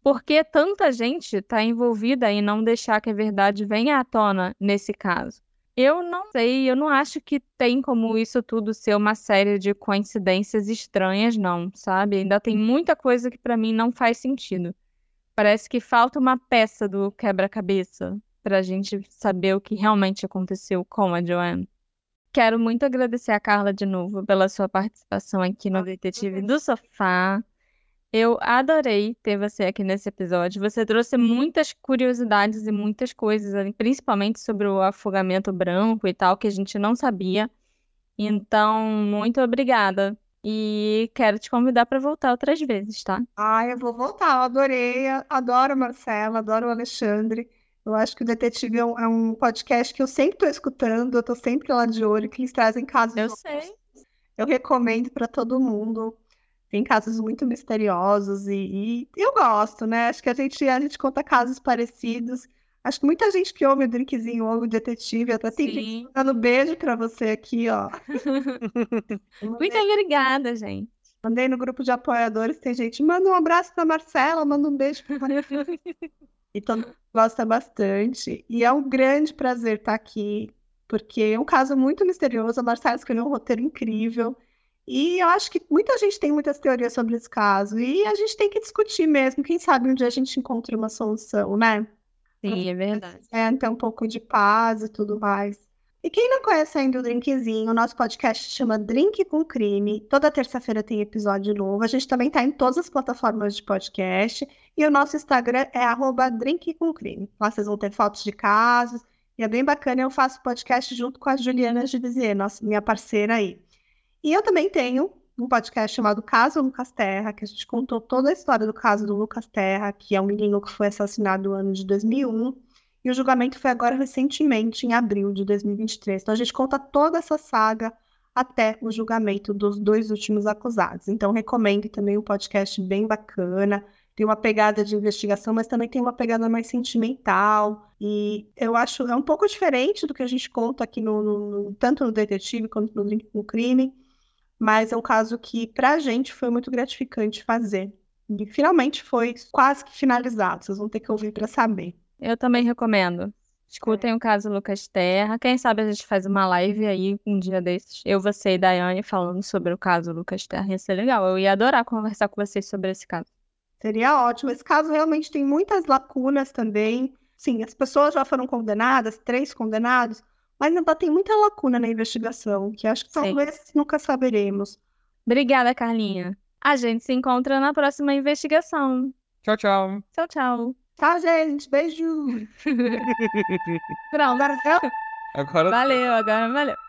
Por que tanta gente está envolvida em não deixar que a verdade venha à tona nesse caso? Eu não sei, eu não acho que tem como isso tudo ser uma série de coincidências estranhas, não, sabe? Ainda tem muita coisa que para mim não faz sentido. Parece que falta uma peça do quebra-cabeça para a gente saber o que realmente aconteceu com a Joanne. Quero muito agradecer a Carla de novo pela sua participação aqui no Detetive do Sofá. Eu adorei ter você aqui nesse episódio. Você trouxe muitas curiosidades e muitas coisas, principalmente sobre o afogamento branco e tal, que a gente não sabia. Então, muito obrigada. E quero te convidar para voltar outras vezes, tá? Ah, eu vou voltar. Eu adorei. Adoro a Marcela, adoro o Alexandre. Eu acho que o Detetive é um, é um podcast que eu sempre estou escutando, eu estou sempre lá de olho, que eles trazem casos. Eu sei. Eu recomendo para todo mundo. Tem casos muito misteriosos e, e, eu gosto, né? Acho que a gente, a gente conta casos parecidos. Acho que muita gente que ouve o drinkzinho ouve o detetive. Até tem gente dando beijo pra você aqui, ó. Muito obrigada, gente. Mandei no grupo de apoiadores, tem gente, manda um abraço pra Marcela, manda um beijo pra Marcela. e todo mundo gosta bastante. E é um grande prazer estar aqui, porque é um caso muito misterioso. A Marcela escolheu um roteiro incrível. E eu acho que muita gente tem muitas teorias sobre esse caso. E a gente tem que discutir mesmo. Quem sabe um dia a gente encontra uma solução, né? Sim, é verdade. É, ter um pouco de paz e tudo mais. E quem não conhece ainda o Drinkzinho, o nosso podcast chama Drink com Crime. Toda terça-feira tem episódio novo. A gente também está em todas as plataformas de podcast. E o nosso Instagram é arroba Drink com Crime. Lá vocês vão ter fotos de casos. E é bem bacana. Eu faço podcast junto com a Juliana Givizier, nossa, minha parceira aí. E eu também tenho um podcast chamado Caso Lucas Terra, que a gente contou toda a história do caso do Lucas Terra, que é um menino que foi assassinado no ano de 2001. E o julgamento foi agora recentemente, em abril de 2023. Então a gente conta toda essa saga até o julgamento dos dois últimos acusados. Então recomendo também um podcast bem bacana. Tem uma pegada de investigação, mas também tem uma pegada mais sentimental. E eu acho é um pouco diferente do que a gente conta aqui no, no tanto no Detetive quanto no com Crime mas é um caso que para a gente foi muito gratificante fazer. E finalmente foi quase que finalizado, vocês vão ter que ouvir para saber. Eu também recomendo. Escutem é. o caso Lucas Terra. Quem sabe a gente faz uma live aí um dia desses. Eu, você e Daiane falando sobre o caso Lucas Terra. Ia ser legal. Eu ia adorar conversar com vocês sobre esse caso. Seria ótimo. Esse caso realmente tem muitas lacunas também. Sim, as pessoas já foram condenadas, três condenados, mas ainda tem muita lacuna na investigação, que acho que Sim. talvez nunca saberemos. Obrigada, Carlinha. A gente se encontra na próxima investigação. Tchau, tchau. Tchau, tchau. Tchau, gente. Beijo. Pronto. Agora... Valeu, agora valeu.